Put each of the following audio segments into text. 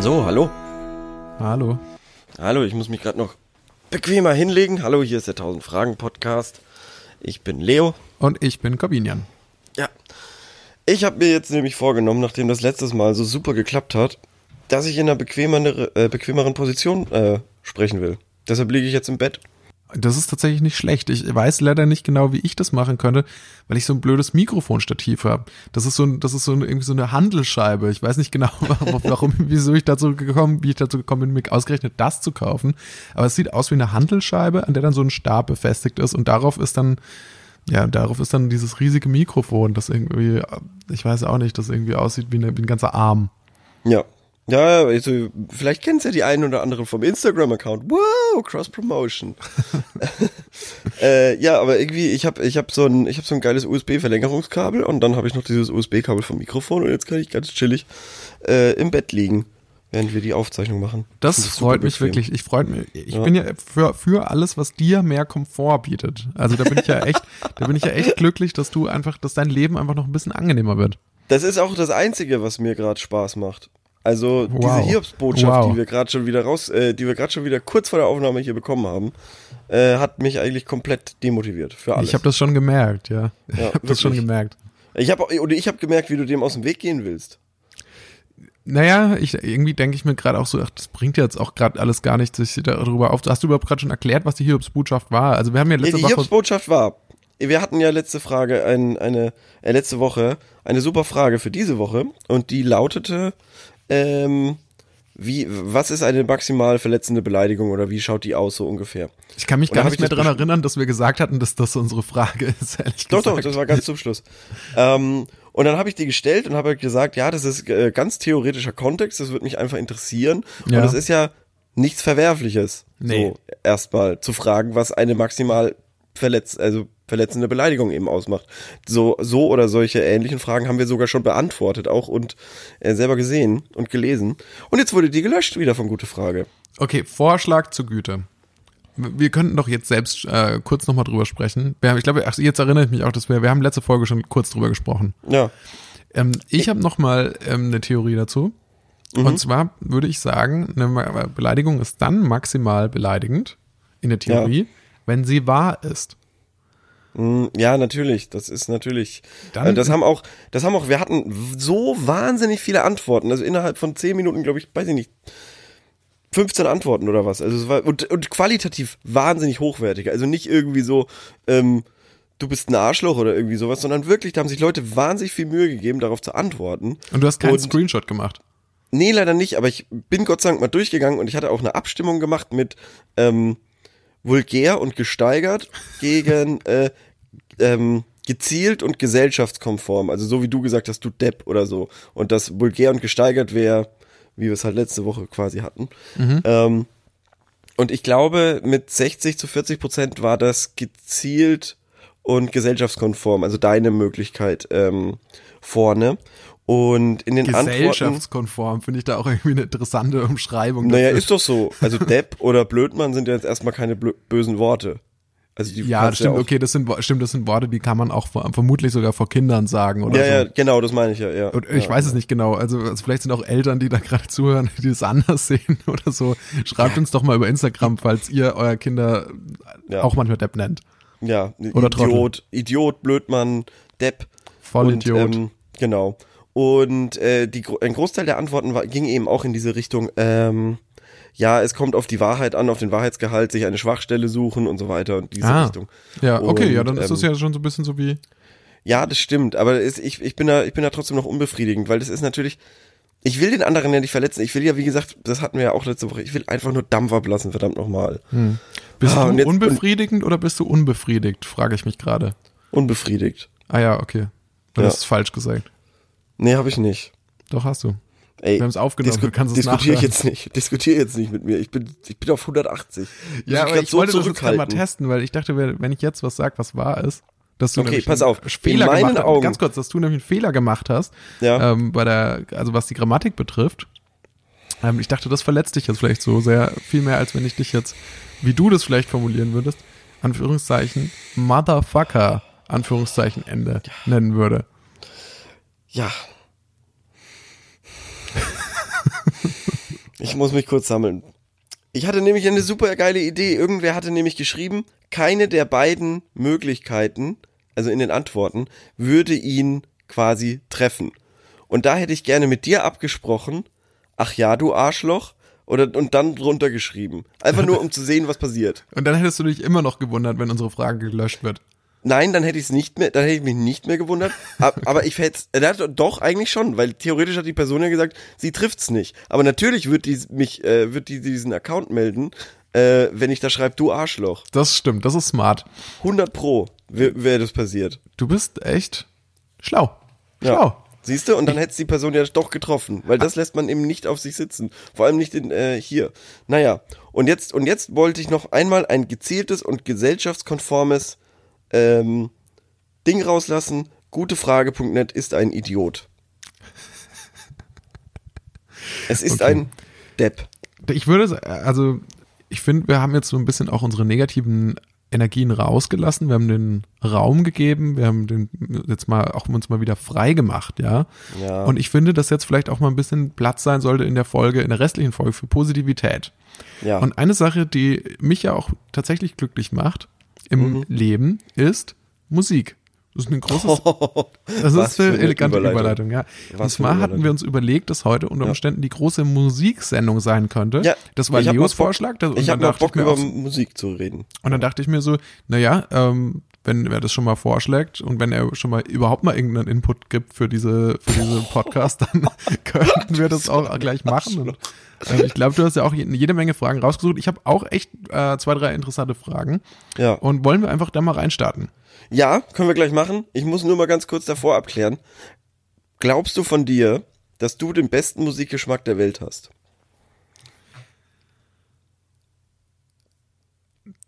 So, hallo. Hallo. Hallo, ich muss mich gerade noch bequemer hinlegen. Hallo, hier ist der 1000 Fragen Podcast. Ich bin Leo. Und ich bin Corbinian. Ja. Ich habe mir jetzt nämlich vorgenommen, nachdem das letztes Mal so super geklappt hat, dass ich in einer bequemeren, äh, bequemeren Position äh, sprechen will. Deshalb liege ich jetzt im Bett. Das ist tatsächlich nicht schlecht. Ich weiß leider nicht genau, wie ich das machen könnte, weil ich so ein blödes Mikrofonstativ habe. Das ist so ein, das ist so ein, irgendwie so eine Handelscheibe. Ich weiß nicht genau, warum, wieso ich dazu gekommen, wie ich dazu gekommen bin, mir ausgerechnet das zu kaufen. Aber es sieht aus wie eine Handelscheibe, an der dann so ein Stab befestigt ist und darauf ist dann, ja, darauf ist dann dieses riesige Mikrofon, das irgendwie, ich weiß auch nicht, das irgendwie aussieht wie, eine, wie ein ganzer Arm. Ja, ja, also, vielleicht kennst ja die einen oder anderen vom Instagram-Account. Wow, Cross-Promotion. äh, ja, aber irgendwie, ich habe ich hab so, ein, ich hab so ein geiles USB-Verlängerungskabel und dann habe ich noch dieses USB-Kabel vom Mikrofon und jetzt kann ich ganz chillig äh, im Bett liegen, während wir die Aufzeichnung machen. Das, das freut mich wirklich. Ich freut mich. Ich ja. bin ja für, für alles, was dir mehr Komfort bietet. Also da bin ich ja echt, da bin ich ja echt glücklich, dass du einfach, dass dein Leben einfach noch ein bisschen angenehmer wird. Das ist auch das Einzige, was mir gerade Spaß macht. Also wow. diese Hiobsbotschaft, wow. die wir gerade schon wieder raus, äh, die wir gerade schon wieder kurz vor der Aufnahme hier bekommen haben, äh, hat mich eigentlich komplett demotiviert für alles. Ich habe das schon gemerkt, ja. Ich ja, habe das schon gemerkt. Ich habe oder ich habe gemerkt, wie du dem aus dem Weg gehen willst. Naja, ich, irgendwie denke ich mir gerade auch so, ach, das bringt jetzt auch gerade alles gar nicht, sich darüber auf. Hast du überhaupt gerade schon erklärt, was die Hiobsbotschaft war? Also wir haben ja letzte die Woche. Die Hiobsbotschaft war, wir hatten ja letzte Frage, ein, eine, äh, letzte Woche eine super Frage für diese Woche und die lautete, ähm, wie, was ist eine maximal verletzende Beleidigung oder wie schaut die aus so ungefähr? Ich kann mich gar nicht mehr daran erinnern, dass wir gesagt hatten, dass das unsere Frage ist, ehrlich doch, gesagt. Doch, doch, das war ganz zum Schluss. ähm, und dann habe ich die gestellt und habe gesagt, ja, das ist äh, ganz theoretischer Kontext, das würde mich einfach interessieren. Ja. Und das ist ja nichts Verwerfliches, nee. so erstmal zu fragen, was eine maximal verletzt, also verletzende Beleidigung eben ausmacht. So, so oder solche ähnlichen Fragen haben wir sogar schon beantwortet auch und äh, selber gesehen und gelesen. Und jetzt wurde die gelöscht wieder von Gute Frage. Okay, Vorschlag zur Güte. Wir könnten doch jetzt selbst äh, kurz nochmal drüber sprechen. Wir haben, ich glaube, ach, jetzt erinnere ich mich auch, dass wir, wir haben letzte Folge schon kurz drüber gesprochen. Ja. Ähm, ich habe nochmal ähm, eine Theorie dazu. Mhm. Und zwar würde ich sagen, eine Beleidigung ist dann maximal beleidigend in der Theorie, ja. Wenn sie wahr ist. Hm, ja, natürlich. Das ist natürlich. Dann, äh, das haben auch, das haben auch, wir hatten so wahnsinnig viele Antworten. Also innerhalb von zehn Minuten, glaube ich, weiß ich nicht, 15 Antworten oder was. Also es war und, und qualitativ wahnsinnig hochwertig. Also nicht irgendwie so, ähm, du bist ein Arschloch oder irgendwie sowas, sondern wirklich, da haben sich Leute wahnsinnig viel Mühe gegeben, darauf zu antworten. Und du hast keinen und, Screenshot gemacht. Nee, leider nicht, aber ich bin Gott sei Dank mal durchgegangen und ich hatte auch eine Abstimmung gemacht mit, ähm, vulgär und gesteigert gegen äh, ähm, gezielt und gesellschaftskonform. Also so wie du gesagt hast, du Depp oder so. Und das vulgär und gesteigert wäre, wie wir es halt letzte Woche quasi hatten. Mhm. Ähm, und ich glaube, mit 60 zu 40 Prozent war das gezielt und gesellschaftskonform, also deine Möglichkeit ähm, vorne. Und in den Gesellschaftskonform finde ich da auch irgendwie eine interessante Umschreibung. Naja, dafür. ist doch so. Also Depp oder Blödmann sind ja jetzt erstmal keine bösen Worte. Also ja, das stimmt, ja okay, das sind, stimmt, das sind Worte, die kann man auch vermutlich sogar vor Kindern sagen oder ja, so. Ja, genau, das meine ich ja, ja. Und ich ja, weiß ja. es nicht genau, also, also, vielleicht sind auch Eltern, die da gerade zuhören, die das anders sehen oder so. Schreibt uns doch mal über Instagram, falls ihr euer Kinder auch manchmal Depp nennt. Ja, oder Idiot, Trottel. Idiot, Blödmann, Depp. Vollidiot. Und, ähm, genau. Und äh, die, ein Großteil der Antworten war, ging eben auch in diese Richtung, ähm, ja, es kommt auf die Wahrheit an, auf den Wahrheitsgehalt, sich eine Schwachstelle suchen und so weiter und diese ah. Richtung. Ja, okay, und, ja, dann ist das ähm, ja schon so ein bisschen so wie. Ja, das stimmt, aber ist, ich, ich bin da, ich bin da trotzdem noch unbefriedigend, weil das ist natürlich, ich will den anderen ja nicht verletzen. Ich will ja, wie gesagt, das hatten wir ja auch letzte Woche, ich will einfach nur Dampf ablassen, verdammt nochmal. Hm. Bist ah, du jetzt, unbefriedigend oder bist du unbefriedigt, frage ich mich gerade. Unbefriedigt. Ah ja, okay. Dann ja. hast du falsch gesagt. Nee, habe ich nicht. Doch, hast du. Ey, wir haben es aufgenommen, disku du kannst es Diskutiere ich jetzt nicht. Diskutiere jetzt nicht mit mir. Ich bin, ich bin auf 180. Ja, aber ich so wollte das jetzt mal testen, weil ich dachte, wenn ich jetzt was sage, was wahr ist, dass du okay, pass auf. Fehler In gemacht hast. Ganz kurz, dass du nämlich einen Fehler gemacht hast, ja. ähm, bei der, also was die Grammatik betrifft. Ähm, ich dachte, das verletzt dich jetzt vielleicht so sehr, viel mehr, als wenn ich dich jetzt, wie du das vielleicht formulieren würdest, Anführungszeichen, Motherfucker, Anführungszeichen Ende, nennen würde. Ja, Ich muss mich kurz sammeln. Ich hatte nämlich eine super geile Idee. Irgendwer hatte nämlich geschrieben, keine der beiden Möglichkeiten, also in den Antworten, würde ihn quasi treffen. Und da hätte ich gerne mit dir abgesprochen, ach ja, du Arschloch, oder, und dann drunter geschrieben. Einfach nur, um zu sehen, was passiert. Und dann hättest du dich immer noch gewundert, wenn unsere Frage gelöscht wird. Nein, dann hätte ich es nicht mehr, dann hätte ich mich nicht mehr gewundert. Ab- Aber ich hätte äh, doch eigentlich schon, weil theoretisch hat die Person ja gesagt, sie trifft's nicht. Aber natürlich wird die mich, äh, wird die diesen Account melden, äh, wenn ich da schreibe, du Arschloch. Das stimmt, das ist smart. 100 pro wäre wär das passiert. Du bist echt schlau. Ja. Schlau. Siehst du? Und dann hätte die Person ja doch getroffen, weil das lässt man eben nicht auf sich sitzen. Vor allem nicht in, äh, hier. Naja, und jetzt, und jetzt wollte ich noch einmal ein gezieltes und gesellschaftskonformes ähm, Ding rauslassen. Gutefrage.net ist ein Idiot. Es ist Okay. ein Depp. Ich würde, also ich finde, wir haben jetzt so ein bisschen auch unsere negativen Energien rausgelassen. Wir haben den Raum gegeben. Wir haben den jetzt mal auch uns mal wieder frei gemacht, ja. Ja. Und ich finde, dass jetzt vielleicht auch mal ein bisschen Platz sein sollte in der Folge, in der restlichen Folge für Positivität. Ja. Und eine Sache, die mich ja auch tatsächlich glücklich macht im Mhm. Leben, ist Musik. Das ist ein großes, das Was ist eine elegante Überleitung. Überleitung, ja. Was zwar eine hatten wir uns überlegt, dass heute unter. Umständen die große Musiksendung sein könnte. ja, Das war ich hab Leos Bock- Vorschlag. Das, Ich habe Bock, mir über auch so- Musik zu reden. und dann dachte ich mir so, naja, ähm, wenn er das schon mal vorschlägt und wenn er schon mal überhaupt mal irgendeinen Input gibt für diese, für diese Podcast, dann könnten wir das auch gleich machen. Und, äh, ich glaube, du hast ja auch je- jede Menge Fragen rausgesucht. Ich habe auch echt äh, zwei, drei interessante Fragen. Ja. Und wollen wir einfach da mal reinstarten? Ja, können wir gleich machen. Ich muss nur mal ganz kurz davor abklären. Glaubst du von dir, dass du den besten Musikgeschmack der Welt hast?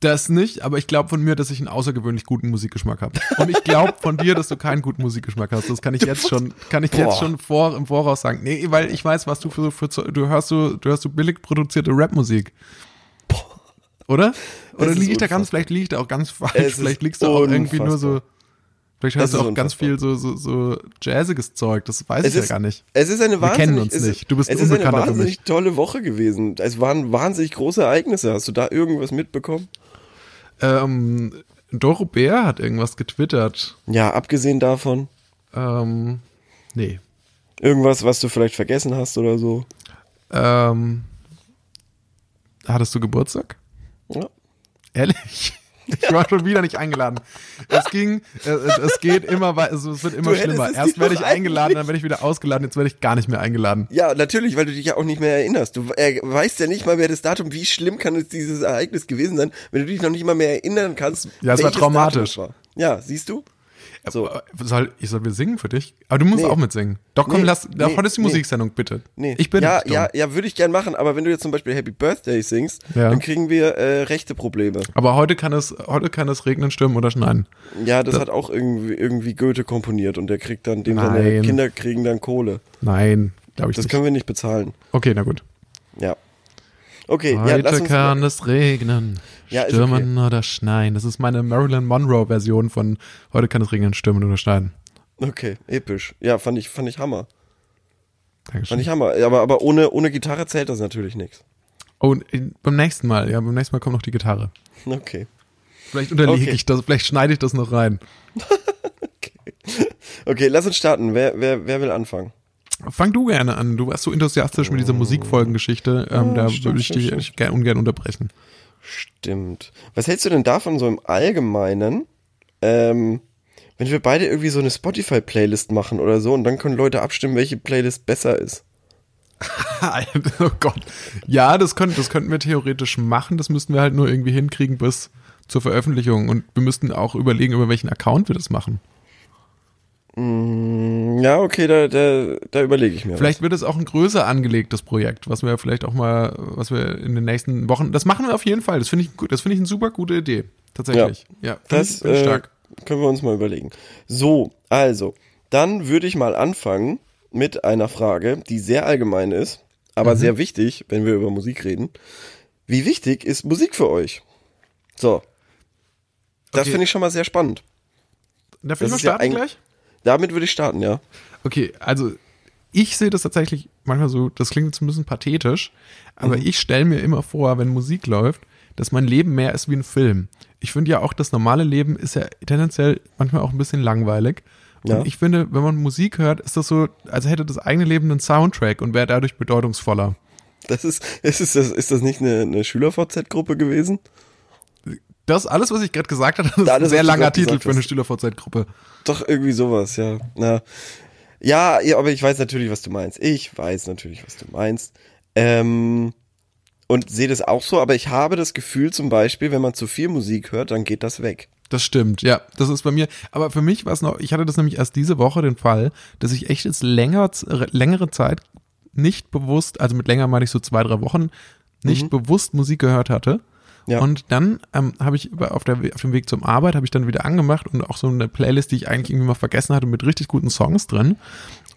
Das nicht, aber ich glaube von mir, dass ich einen außergewöhnlich guten Musikgeschmack habe. Und ich glaube von dir, dass du keinen guten Musikgeschmack hast. Das kann ich jetzt schon, kann ich Boah. jetzt schon vor, im Voraus sagen. Nee, weil ich weiß, was du für, für du hörst du, du hörst du billig produzierte Rapmusik. Oder? Oder liege ich da ganz, unfassbar. vielleicht liege ich da auch ganz falsch, vielleicht liegst du auch irgendwie nur so, unfassbar. vielleicht hörst du auch ganz unfassbar. viel so, so, so jazziges Zeug, das weiß Es ich ist, ja gar nicht. Es ist eine Wir wahnsinnig, kennen uns nicht. Du bist es ist eine wahnsinnig tolle Woche gewesen. Es waren wahnsinnig große Ereignisse. Hast du da irgendwas mitbekommen? Ähm, Doro Bär hat irgendwas getwittert. Ja, abgesehen davon, Ähm, nee. irgendwas, was du vielleicht vergessen hast oder so. Ähm, hattest du Geburtstag? Ja. Ehrlich? Ich war schon wieder nicht eingeladen. Es ging, äh, es, es geht immer weiter, also es wird immer schlimmer. Erst werde ich eingeladen, dann werde ich wieder ausgeladen, jetzt werde ich gar nicht mehr eingeladen. Ja, natürlich, weil du dich ja auch nicht mehr erinnerst. Du äh, weißt ja nicht mal mehr das Datum. Wie schlimm kann es dieses Ereignis gewesen sein, wenn du dich noch nicht mal mehr erinnern kannst? Ja, es war traumatisch. War. Ja, siehst du? So. Äh, Soll, ich soll wir singen für dich? Aber du musst Nee. auch mitsingen. Doch, komm, Nee, lass, nee, heute ist die. Musiksendung, bitte. Nee. Ich bin ja, ja, ja, würde ich gern machen, aber wenn du jetzt zum Beispiel Happy Birthday singst, Ja. dann kriegen wir äh, rechte Probleme. Aber heute kann es, heute kann es regnen, stürmen oder schneien. Ja, das, hat auch irgendwie, irgendwie Goethe komponiert und der kriegt dann, dem seine. Kinder kriegen dann Kohle. Nein, glaube ich Das nicht. können wir nicht bezahlen. Okay, na gut. Ja. Okay, ja, lass Heute uns kann es regnen, Ja, stürmen oder schneien. Das ist meine Marilyn Monroe Version von Heute kann es regnen, stürmen oder schneien. Okay, episch. Ja, fand ich, fand ich Hammer. Dankeschön. Fand ich Hammer. Aber, aber ohne, ohne Gitarre zählt das natürlich nichts. Oh, beim nächsten Mal, ja, beim nächsten Mal kommt noch die Gitarre. Okay. Vielleicht unterlege Okay. ich das, vielleicht schneide ich das noch rein. Okay, lass uns starten. Wer, wer, wer will anfangen? Fang du gerne an. Du warst so enthusiastisch mit dieser Musikfolgengeschichte. Ähm, Ja, da stimmt, würde ich stimmt, dich stimmt. ungern unterbrechen. Stimmt. Was hältst du denn davon so im Allgemeinen, ähm, wenn wir beide irgendwie so eine Spotify-Playlist machen oder so und dann können Leute abstimmen, welche Playlist besser ist? oh Gott. Ja, das, könnt, das könnten wir theoretisch machen. Das müssten wir halt nur irgendwie hinkriegen bis zur Veröffentlichung. Und wir müssten auch überlegen, über welchen Account wir das machen. Mm, Ja, okay, da, da, da überlege ich mir. Vielleicht wird es auch ein größer angelegtes Projekt, was wir vielleicht auch mal, was wir in den nächsten Wochen, das machen wir auf jeden Fall. Das finde ich, gut- das finde ich eine super gute Idee. Tatsächlich. Ja, was. das ich äh, können wir uns mal überlegen. So, also, dann würde ich mal anfangen mit einer Frage, die sehr allgemein ist, aber sehr wichtig, wenn wir über Musik reden. Wie wichtig ist Musik für euch? So. Das Okay. finde ich schon mal sehr spannend. Darf das ich mal ja starten ein- gleich? Damit würde ich starten, ja. Okay, also ich sehe das tatsächlich manchmal so, das klingt jetzt ein bisschen pathetisch, aber Mhm. ich stelle mir immer vor, wenn Musik läuft, dass mein Leben mehr ist wie ein Film. Ich finde ja auch, das normale Leben ist ja tendenziell manchmal auch ein bisschen langweilig. Und Ja. ich finde, wenn man Musik hört, ist das so, als hätte das eigene Leben einen Soundtrack und wäre dadurch bedeutungsvoller. Das ist, ist, das, ist das nicht eine, eine Schüler-VZ-Gruppe gewesen? Das alles, was ich gerade gesagt habe, ist ein Alles, sehr was du langer Titel für eine. Stühler-VZ-Gruppe. Doch, irgendwie sowas, ja. Na. Ja, ja, aber ich weiß natürlich, was du meinst. Ich weiß natürlich, was du meinst. Ähm, und sehe das auch so, aber ich habe das Gefühl zum Beispiel, wenn man zu viel Musik hört, dann geht das weg. Das stimmt, ja, das ist bei mir. Aber für mich war es noch, ich hatte das nämlich erst diese Woche den Fall, dass ich echt jetzt länger, längere Zeit nicht bewusst, also mit länger meine ich so zwei, drei Wochen, nicht bewusst Musik gehört hatte. Ja. Und dann ähm, habe ich auf, der, auf dem Weg zum Arbeit, habe ich dann wieder angemacht und auch so eine Playlist, die ich eigentlich irgendwie mal vergessen hatte, mit richtig guten Songs drin.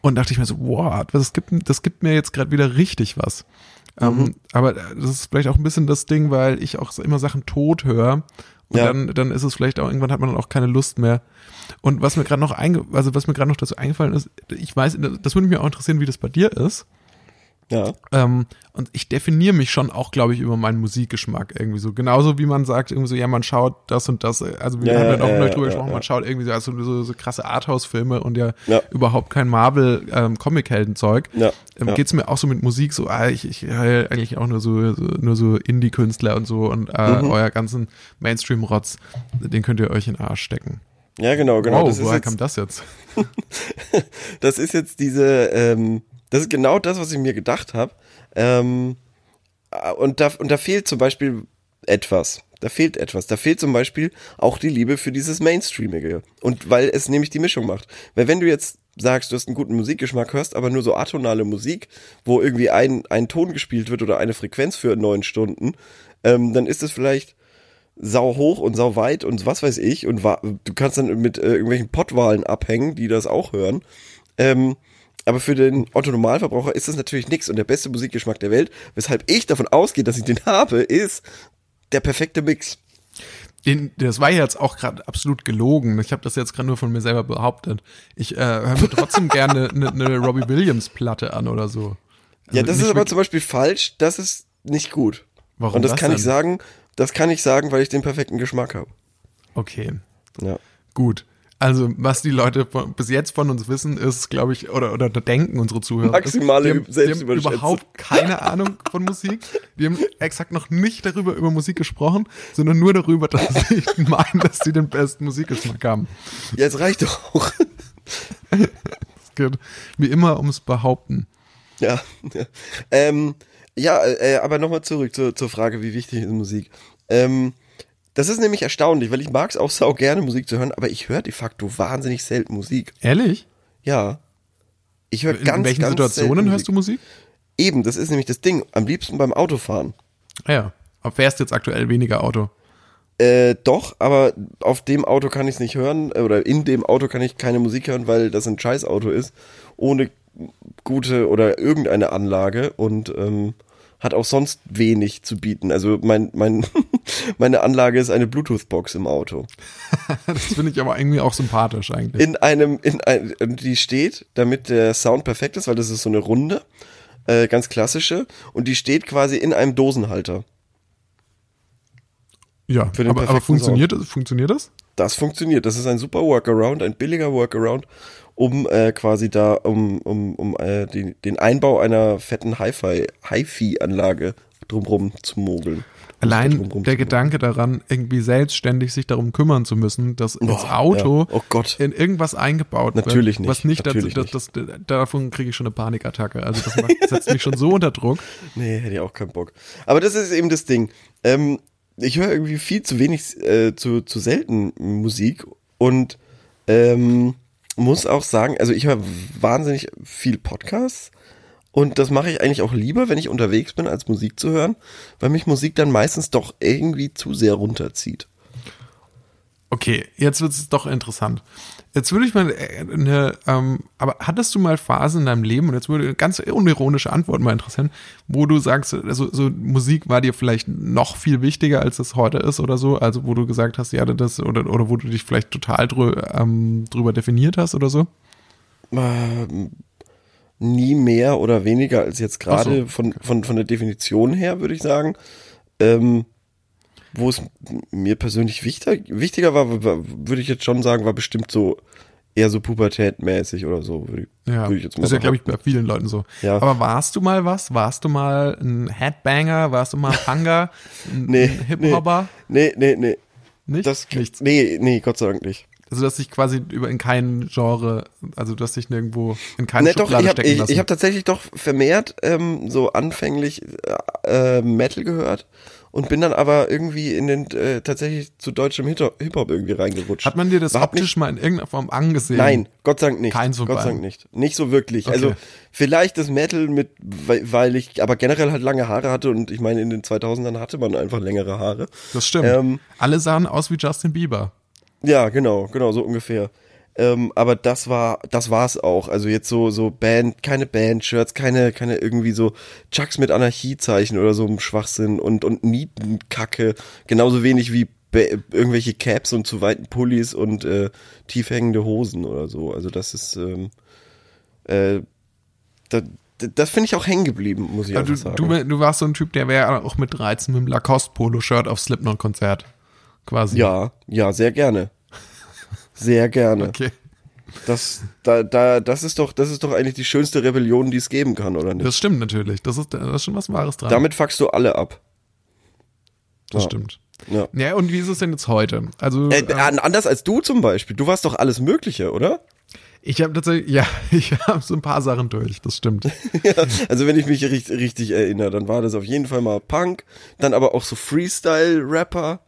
Und dachte ich mir so, wow, das gibt, das gibt mir jetzt gerade wieder richtig was. Ähm, aber das ist vielleicht auch ein bisschen das Ding, weil ich auch immer Sachen tot höre. Und Ja. dann, dann ist es vielleicht auch, irgendwann hat man dann auch keine Lust mehr. Und was mir gerade noch einge, also was mir gerade noch dazu eingefallen ist, ich weiß, das würde mich auch interessieren, wie das bei dir ist. Ja. Ähm, und ich definiere mich schon auch, glaube ich, über meinen Musikgeschmack irgendwie so. Genauso wie man sagt, irgendwie so, ja, man schaut das und das. Also wir Ja, haben ja ja, auch ja, drüber gesprochen, man schaut irgendwie so, also so, so krasse Arthouse-Filme und ja, Ja. überhaupt kein Marvel-Comic-Helden-Zeug. Ja, Ähm, ja. Geht's mir auch so mit Musik so, ah, ich, ich höre eigentlich auch nur so, so nur so Indie-Künstler und so und äh, Mhm. euer ganzen Mainstream-Rotz, den könnt ihr euch in den Arsch stecken. Ja, genau, genau. wow, das, ist woher jetzt, kam das jetzt? das ist jetzt diese, ähm, das ist genau das, was ich mir gedacht habe. Ähm, äh, und, da, und da fehlt zum Beispiel etwas. Da fehlt etwas. Da fehlt zum Beispiel auch die Liebe für dieses Mainstreamige. Und weil es nämlich die Mischung macht. Weil wenn du jetzt sagst, du hast einen guten Musikgeschmack, hörst aber nur so atonale Musik, wo irgendwie ein, ein Ton gespielt wird oder eine Frequenz für neun Stunden, ähm, dann ist es vielleicht sau hoch und sau weit und was weiß ich und du kannst dann mit äh, irgendwelchen Pottwahlen abhängen, die das auch hören. Ähm, aber für den Otto Normalverbraucher ist das natürlich nix und der beste Musikgeschmack der Welt, weshalb ich davon ausgehe, dass ich den habe, ist der perfekte Mix. Den, das war jetzt auch gerade absolut gelogen. Ich habe das jetzt gerade nur von mir selber behauptet. Ich äh, höre mir trotzdem gerne eine ne Robbie Williams Platte an oder so. ja, Also das nicht ist aber zum Beispiel falsch, das ist nicht gut. Warum und das, das kann ich denn? sagen, das kann ich sagen, weil ich den perfekten Geschmack habe. Okay, Ja. gut. Also, was die Leute von, bis jetzt von uns wissen, ist, glaube ich, oder, oder denken unsere Zuhörer. Maximale die haben, die haben Selbstüberschätzung. überhaupt keine Ahnung von Musik. Die haben exakt noch nicht darüber über Musik gesprochen, sondern nur darüber, dass sie meinen, dass sie den besten Musikgeschmack haben. Ja, es reicht doch auch. Es geht wie immer ums Behaupten. Ja, ja. Ähm, ja äh, aber nochmal zurück zur, zur Frage, wie wichtig ist Musik. Ähm, das ist nämlich erstaunlich, weil ich mag es auch sau gerne Musik zu hören, aber ich höre de facto wahnsinnig selten Musik. Ehrlich? Ja. Ich höre In ganz, welchen ganz Situationen hörst du Musik? Eben, das ist nämlich das Ding. Am liebsten beim Autofahren. Ah ja. Aber fährst jetzt aktuell weniger Auto? Äh, doch, aber auf dem Auto kann ich es nicht hören, äh, oder in dem Auto kann ich keine Musik hören, weil das ein Scheißauto ist, ohne gute oder irgendeine Anlage und ähm, hat auch sonst wenig zu bieten. Also mein, mein, meine Anlage ist eine Bluetooth-Box im Auto. Das finde ich aber irgendwie auch sympathisch eigentlich. In einem, in ein, die steht, damit der Sound perfekt ist, weil das ist so eine runde, äh, ganz klassische, und die steht quasi in einem Dosenhalter. ja, für den aber, aber funktioniert, funktioniert das? Das funktioniert. Das ist ein super Workaround, ein billiger Workaround, um äh, quasi da, um, um, um äh, den, den Einbau einer fetten Hi-Fi, Hi-Fi-Anlage drumrum zu mogeln. Allein der Gedanke daran, irgendwie selbstständig sich darum kümmern zu müssen, dass ins Boah, Auto ja. Oh Gott. in irgendwas eingebaut Natürlich wird, nicht, was nicht natürlich dazu, das, das, davon kriege ich schon eine Panikattacke. Also das macht, setzt mich schon so unter Druck. Nee, hätte ich auch keinen Bock. Aber das ist eben das Ding. Ähm, ich höre irgendwie viel zu wenig, äh, zu, zu selten Musik und ähm, muss auch sagen, also ich höre wahnsinnig viel Podcasts und das mache ich eigentlich auch lieber, wenn ich unterwegs bin, als Musik zu hören, weil mich Musik dann meistens doch irgendwie zu sehr runterzieht. Okay, jetzt wird es doch interessant. Jetzt würde ich mal äh, eine, ähm, aber hattest du mal Phasen in deinem Leben, und jetzt würde eine ganz unironische Antwort mal interessieren, wo du sagst, also so Musik war dir vielleicht noch viel wichtiger, als es heute ist oder so, also wo du gesagt hast, ja, das, oder, oder wo du dich vielleicht total drü ähm, drüber definiert hast oder so? Ähm, nie mehr oder weniger als jetzt gerade so, von, von, von der Definition her, würde ich sagen. Ähm, wo es mir persönlich wichtiger, wichtiger war, würde ich jetzt schon sagen, war bestimmt so eher so pubertätmäßig oder so, würde ich, Ja, würde ich jetzt mal das ist ja, glaube ich, bei vielen Leuten so. Ja. Aber warst du mal was? Warst du mal ein Headbanger? Warst du mal ein Panga? Ein, Nee, ein Hip-Hopper? Nee, nee, nee. Nicht? Das, Nichts. Nee, nee, Gott sei Dank nicht. Also, dass dich quasi über in kein Genre, also, dass dich nirgendwo in keine Nee, doch, Schublade ich habe stecken ich, lassen. ich hab tatsächlich doch vermehrt ähm, so anfänglich äh, Metal gehört und bin dann aber irgendwie in den äh, tatsächlich zu deutschem Hip- Hip-Hop irgendwie reingerutscht. Hat man dir das War optisch nicht, mal in irgendeiner Form angesehen? Nein, Gott sei Dank nicht. Keins von Gott sei. Dank nicht. Nicht so wirklich. Okay. Also vielleicht das Metal mit, weil, weil ich aber generell halt lange Haare hatte und ich meine in den 2000ern hatte man einfach längere Haare. Das stimmt. Ähm, Alle sahen aus wie Justin Bieber. Ja, genau, genau, so ungefähr. Ähm, aber das war, das war's auch. Also jetzt so, so Band, keine Band-Shirts, keine, keine irgendwie so Chucks mit Anarchiezeichen oder so ein Schwachsinn und, und Nietenkacke. Genauso wenig wie irgendwelche Caps und zu weiten Pullis und äh, tief hängende Hosen oder so. Also das ist, ähm, äh, da, das finde ich auch hängen geblieben, muss ich Also du, sagen. du, du warst so ein Typ, der wäre auch mit 13 mit dem Lacoste-Polo-Shirt auf Slipknot-Konzert. Quasi. ja, ja, sehr gerne. Sehr gerne. Okay. Das, da, da, das ist doch, das ist doch eigentlich die schönste Rebellion, die es geben kann, oder nicht? Das stimmt natürlich. Das ist, da ist schon was Wahres dran. Damit fuckst du alle ab. das ja. stimmt. Ja. Ja, und wie ist es denn jetzt heute? Also, Äh, an- anders als du zum Beispiel. Du warst doch alles Mögliche, oder? ich habe tatsächlich, ja, ich habe so ein paar Sachen durch, das stimmt. ja, also wenn ich mich richtig, richtig erinnere, dann war das auf jeden Fall mal Punk, dann aber auch so Freestyle-Rapper.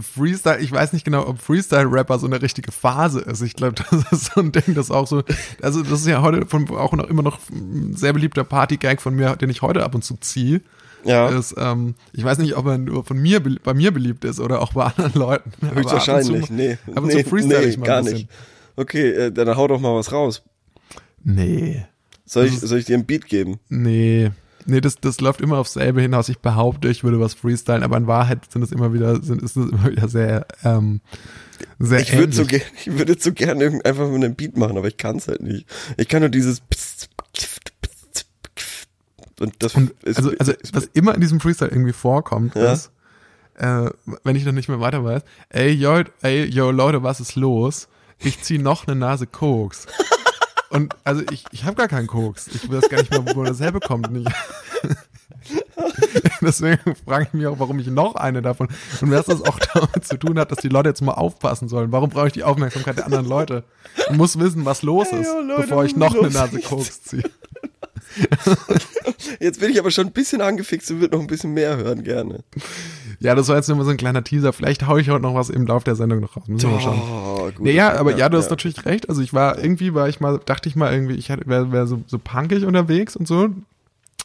Freestyle, ich weiß nicht genau, ob Freestyle-Rapper so eine richtige Phase ist. Ich glaube, das ist so ein Ding, das auch so, also das ist ja heute von, auch noch immer noch ein sehr beliebter Party-Gag von mir, den ich heute ab und zu ziehe. Ja, Ist, ähm, ich weiß nicht, ob er nur von mir, bei mir beliebt ist oder auch bei anderen Leuten. Aber höchstwahrscheinlich. zu- nee, Ab und nee, zu freestyle nee, ich mal gar nicht. Okay, äh, dann hau doch mal was raus. Nee. Soll ich, soll ich dir ein Beat geben? Nee. Nee, das, das läuft immer aufs selbe hinaus. Ich behaupte, ich würde was freestylen, aber in Wahrheit sind es immer wieder, sind, ist es immer wieder sehr, ähm, sehr Ich würde so gerne, ich würde so gerne einfach mit einem Beat machen, aber ich kann es halt nicht. Ich kann nur dieses und das Und ist, also, also ist, was immer in diesem Freestyle irgendwie vorkommt, Ja. ist, äh, wenn ich dann nicht mehr weiter weiß, ey, yo, ey, yo, Leute, was ist los? Ich zieh noch eine Nase Koks. Und also ich, ich habe gar keinen Koks. Ich weiß gar nicht mehr, wo das herbekommt. Und ich, Deswegen frage ich mich auch, warum ich noch eine davon. Und was das auch damit zu tun hat, dass die Leute jetzt mal aufpassen sollen. Warum brauche ich die Aufmerksamkeit der anderen Leute? Ich muss wissen, was los ist, ja, Leute, bevor ich noch eine? Nase Koks ziehe. jetzt bin ich aber schon ein bisschen angefixt und würde noch ein bisschen mehr hören gerne. Ja, das war jetzt nur mal so ein kleiner Teaser. Vielleicht haue ich heute noch was im Laufe der Sendung noch raus. Müssen wir mal schauen. Gut. Nee, ja, aber ja, du hast natürlich recht. Also ich war irgendwie, war ich mal, dachte ich mal irgendwie, ich wäre wär so, so punkig unterwegs und so.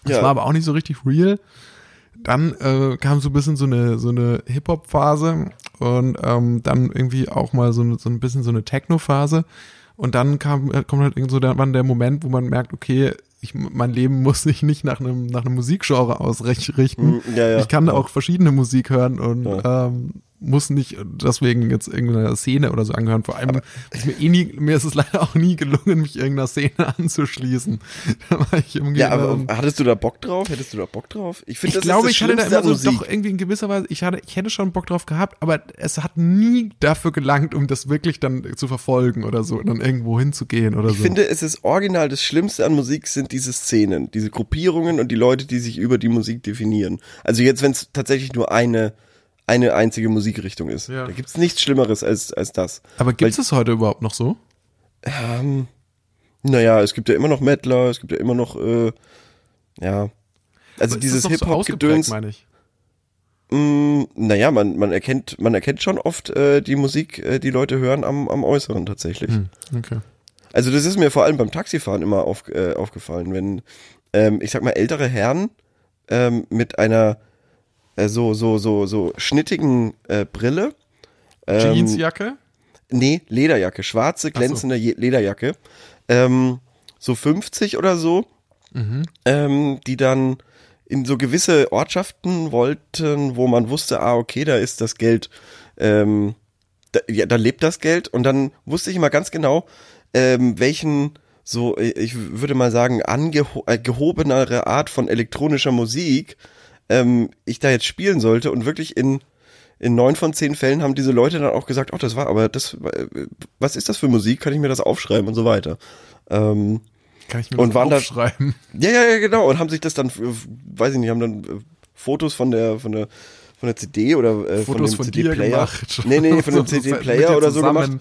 Das Ja. war aber auch nicht so richtig real. Dann äh, kam so ein bisschen so eine so eine Hip Hop Phase und ähm, dann irgendwie auch mal so, so ein bisschen so eine Techno Phase und dann kam äh, kommt halt irgend so der, wann der Moment, wo man merkt, okay, ich, mein Leben muss sich nicht nach einem nach einem Musikgenre ausrichten. Mm, ja, ja. Ich kann auch verschiedene Musik hören und Ja. ähm, muss nicht deswegen jetzt irgendeiner Szene oder so angehören. Vor allem ist mir eh nie, mir ist es leider auch nie gelungen, mich irgendeiner Szene anzuschließen. Da war ich Ja, aber ähm, hattest du da Bock drauf? Hättest du da Bock drauf? Ich finde, ich das glaube, ist das ich hatte da immer so Musik. doch irgendwie in gewisser Weise, ich hatte, ich hätte schon Bock drauf gehabt, aber es hat nie dafür gelangt, um das wirklich dann zu verfolgen oder so, dann irgendwo hinzugehen oder Ich so. finde, es ist original das Schlimmste an Musik sind diese Szenen, diese Gruppierungen und die Leute, die sich über die Musik definieren. Also jetzt, wenn es tatsächlich nur eine eine einzige Musikrichtung ist. Ja. Da gibt's nichts Schlimmeres als, als das. aber gibt es heute überhaupt noch so? Ähm, naja, es gibt ja immer noch Mettler, es gibt ja immer noch, äh, ja. Also dieses so Hip-Hop-Gedöns, ausgeprägt, meine ich. mh, naja, man, man erkennt, man erkennt schon oft äh, die Musik, äh, die Leute hören am, am Äußeren tatsächlich. Hm, okay. Also das ist mir vor allem beim Taxifahren immer auf, äh, aufgefallen, wenn, ähm, ich sag mal, ältere Herren ähm, mit einer äh, so, so, so, so schnittigen äh, Brille. Ähm, Jeansjacke? Nee, Lederjacke, schwarze, glänzende Je- Lederjacke. Ähm, so 50 oder so, Mhm. ähm, die dann in so gewisse Ortschaften wollten, wo man wusste, ah, okay, da ist das Geld, ähm, da, ja, da lebt das Geld. Und dann wusste ich immer ganz genau, ähm, welchen so, ich würde mal sagen, angehobenere äh, Art von elektronischer Musik ähm, ich da jetzt spielen sollte und wirklich in in neun von zehn Fällen haben diese Leute dann auch gesagt, oh, das war, aber das, was ist das für Musik? Kann ich mir das aufschreiben und so weiter? Ähm, Kann ich mir und das waren aufschreiben? Da, ja, ja, ja, genau. Und haben sich das dann, weiß ich nicht, haben dann äh, Fotos von der, von der von der CD oder äh, von dem CD-Player. Nee, nee, von dem CD-Player oder so gemacht,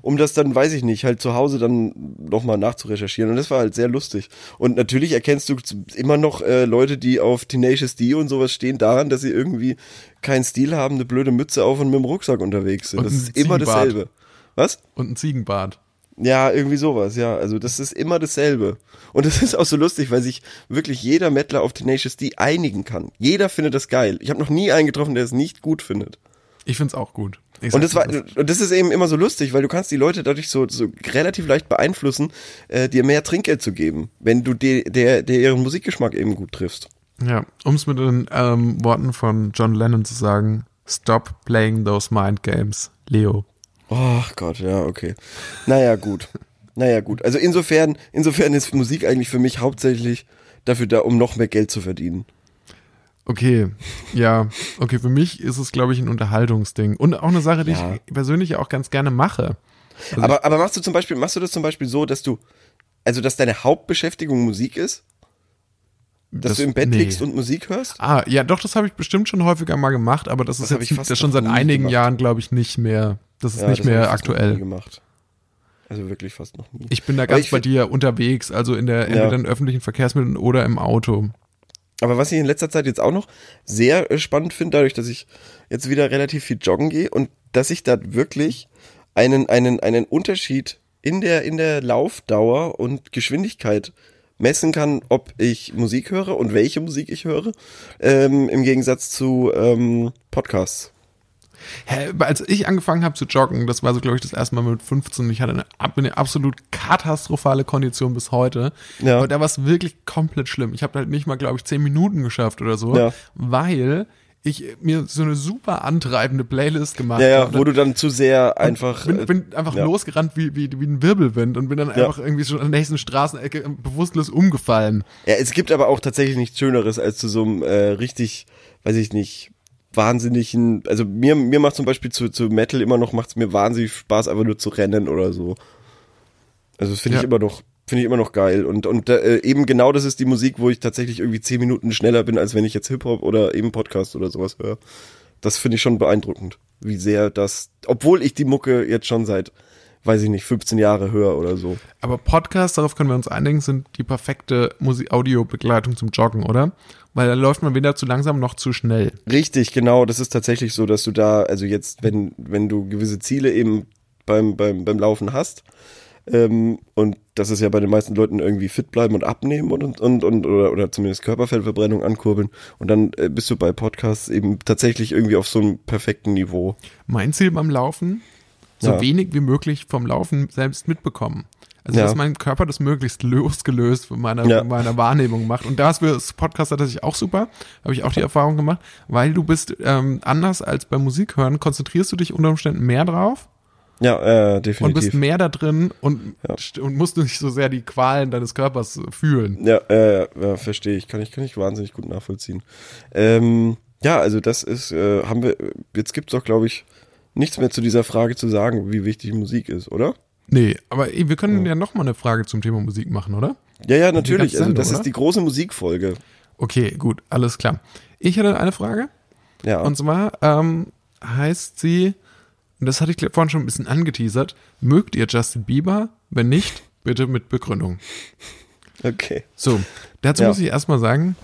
um das dann, weiß ich nicht, halt zu Hause dann nochmal nachzurecherchieren. Und das war halt sehr lustig. Und natürlich erkennst du immer noch äh, Leute, die auf Tenacious D und sowas stehen, daran, dass sie irgendwie keinen Stil haben, eine blöde Mütze auf und mit dem Rucksack unterwegs sind. Und das ist immer dasselbe. Was? Und ein Ziegenbart. Ja, irgendwie sowas, ja. Also das ist immer dasselbe. Und das ist auch so lustig, weil sich wirklich jeder Mettler auf Tenacious D einigen kann. Jeder findet das geil. Ich habe noch nie einen getroffen, der es nicht gut findet. Ich find's auch gut. Und das, war, und das ist eben immer so lustig, weil du kannst die Leute dadurch so, so relativ leicht beeinflussen, äh, dir mehr Trinkgeld zu geben, wenn du de, der, der ihren Musikgeschmack eben gut triffst. Ja, um es mit den ähm, Worten von John Lennon zu sagen, stop playing those mind games, Leo. Oh Gott, ja, okay. Naja, gut. Naja, gut. Also insofern, insofern ist Musik eigentlich für mich hauptsächlich dafür da, um noch mehr Geld zu verdienen. Okay, ja, okay, für mich ist es, glaube ich, ein Unterhaltungsding. Und auch eine Sache, die ja. ich persönlich auch ganz gerne mache. Also aber, aber machst du zum Beispiel, machst du das zum Beispiel so, dass du, also dass deine Hauptbeschäftigung Musik ist? Dass das, du im Bett nee. liegst und Musik hörst? Ah, ja, doch, das habe ich bestimmt schon häufiger mal gemacht, aber das, das ist jetzt das schon seit einigen gemacht. Jahren, glaube ich, nicht mehr. Das ist ja, nicht das mehr aktuell. gemacht. Also wirklich fast noch nie. Ich bin da ganz bei dir unterwegs, also in der entweder ja. in öffentlichen Verkehrsmitteln oder im Auto. Aber was ich in letzter Zeit jetzt auch noch sehr äh, spannend finde, dadurch, dass ich jetzt wieder relativ viel joggen gehe und dass ich da wirklich einen, einen, einen Unterschied in der, in der Laufdauer und Geschwindigkeit messen kann, ob ich Musik höre und welche Musik ich höre, ähm, im Gegensatz zu ähm, Podcasts. Hä, als ich angefangen habe zu joggen, das war so, glaube ich, das erste Mal mit 15, ich hatte eine, eine absolut katastrophale Kondition bis heute. Ja. Aber da war es wirklich komplett schlimm. Ich habe halt nicht mal, glaube ich, 10 Minuten geschafft oder so, ja. weil ich mir so eine super antreibende Playlist gemacht ja, ja, habe. wo du dann zu sehr einfach. Bin, bin einfach ja. losgerannt wie, wie, wie ein Wirbelwind und bin dann ja. einfach irgendwie schon an der nächsten Straßenecke bewusstlos umgefallen. Ja, es gibt aber auch tatsächlich nichts Schöneres als zu so einem äh, richtig, weiß ich nicht, wahnsinnigen, also mir, mir macht zum Beispiel zu, zu Metal immer noch, macht es mir wahnsinnig Spaß, einfach nur zu rennen oder so. Also das finde ja. ich immer noch, finde ich immer noch geil. Und, und äh, eben genau das ist die Musik, wo ich tatsächlich irgendwie zehn Minuten schneller bin, als wenn ich jetzt Hip-Hop oder eben Podcast oder sowas höre. Das finde ich schon beeindruckend, wie sehr das, obwohl ich die Mucke jetzt schon seit weiß ich nicht, 15 Jahre höher oder so. Aber Podcasts, darauf können wir uns einigen, sind die perfekte Musik-Audio-Begleitung zum Joggen, oder? Weil da läuft man weder zu langsam noch zu schnell. Richtig, genau. Das ist tatsächlich so, dass du da, also jetzt, wenn, wenn du gewisse Ziele eben beim, beim, beim Laufen hast, ähm, und das ist ja bei den meisten Leuten irgendwie fit bleiben und abnehmen und, und, und oder, oder zumindest Körperfettverbrennung ankurbeln. Und dann äh, bist du bei Podcasts eben tatsächlich irgendwie auf so einem perfekten Niveau. Mein Ziel beim Laufen so ja. wenig wie möglich vom Laufen selbst mitbekommen. Also, ja. dass mein Körper das möglichst losgelöst von meiner, ja. meiner Wahrnehmung macht. Und da ist für das Podcast tatsächlich auch super. Habe ich auch die Erfahrung gemacht. Weil du bist ähm, anders als beim Musik hören, konzentrierst du dich unter Umständen mehr drauf. Ja, äh, definitiv. Und bist mehr da drin und, ja. und musst nicht so sehr die Qualen deines Körpers fühlen. Ja, äh, ja verstehe ich. Kann ich, kann ich wahnsinnig gut nachvollziehen. Ähm, ja, also das ist, äh, haben wir, jetzt gibt's doch, glaube ich, nichts mehr zu dieser Frage zu sagen, wie wichtig Musik ist, oder? Nee, aber wir können ja, ja nochmal eine Frage zum Thema Musik machen, oder? Ja, ja, natürlich. Also das oder? ist die große Musikfolge. Okay, gut, alles klar. Ich hätte eine Frage. Ja. Und zwar ähm, heißt sie, und das hatte ich vorhin schon ein bisschen angeteasert, mögt ihr Justin Bieber? Wenn nicht, bitte mit Begründung. Okay. So, dazu ja. muss ich erstmal sagen,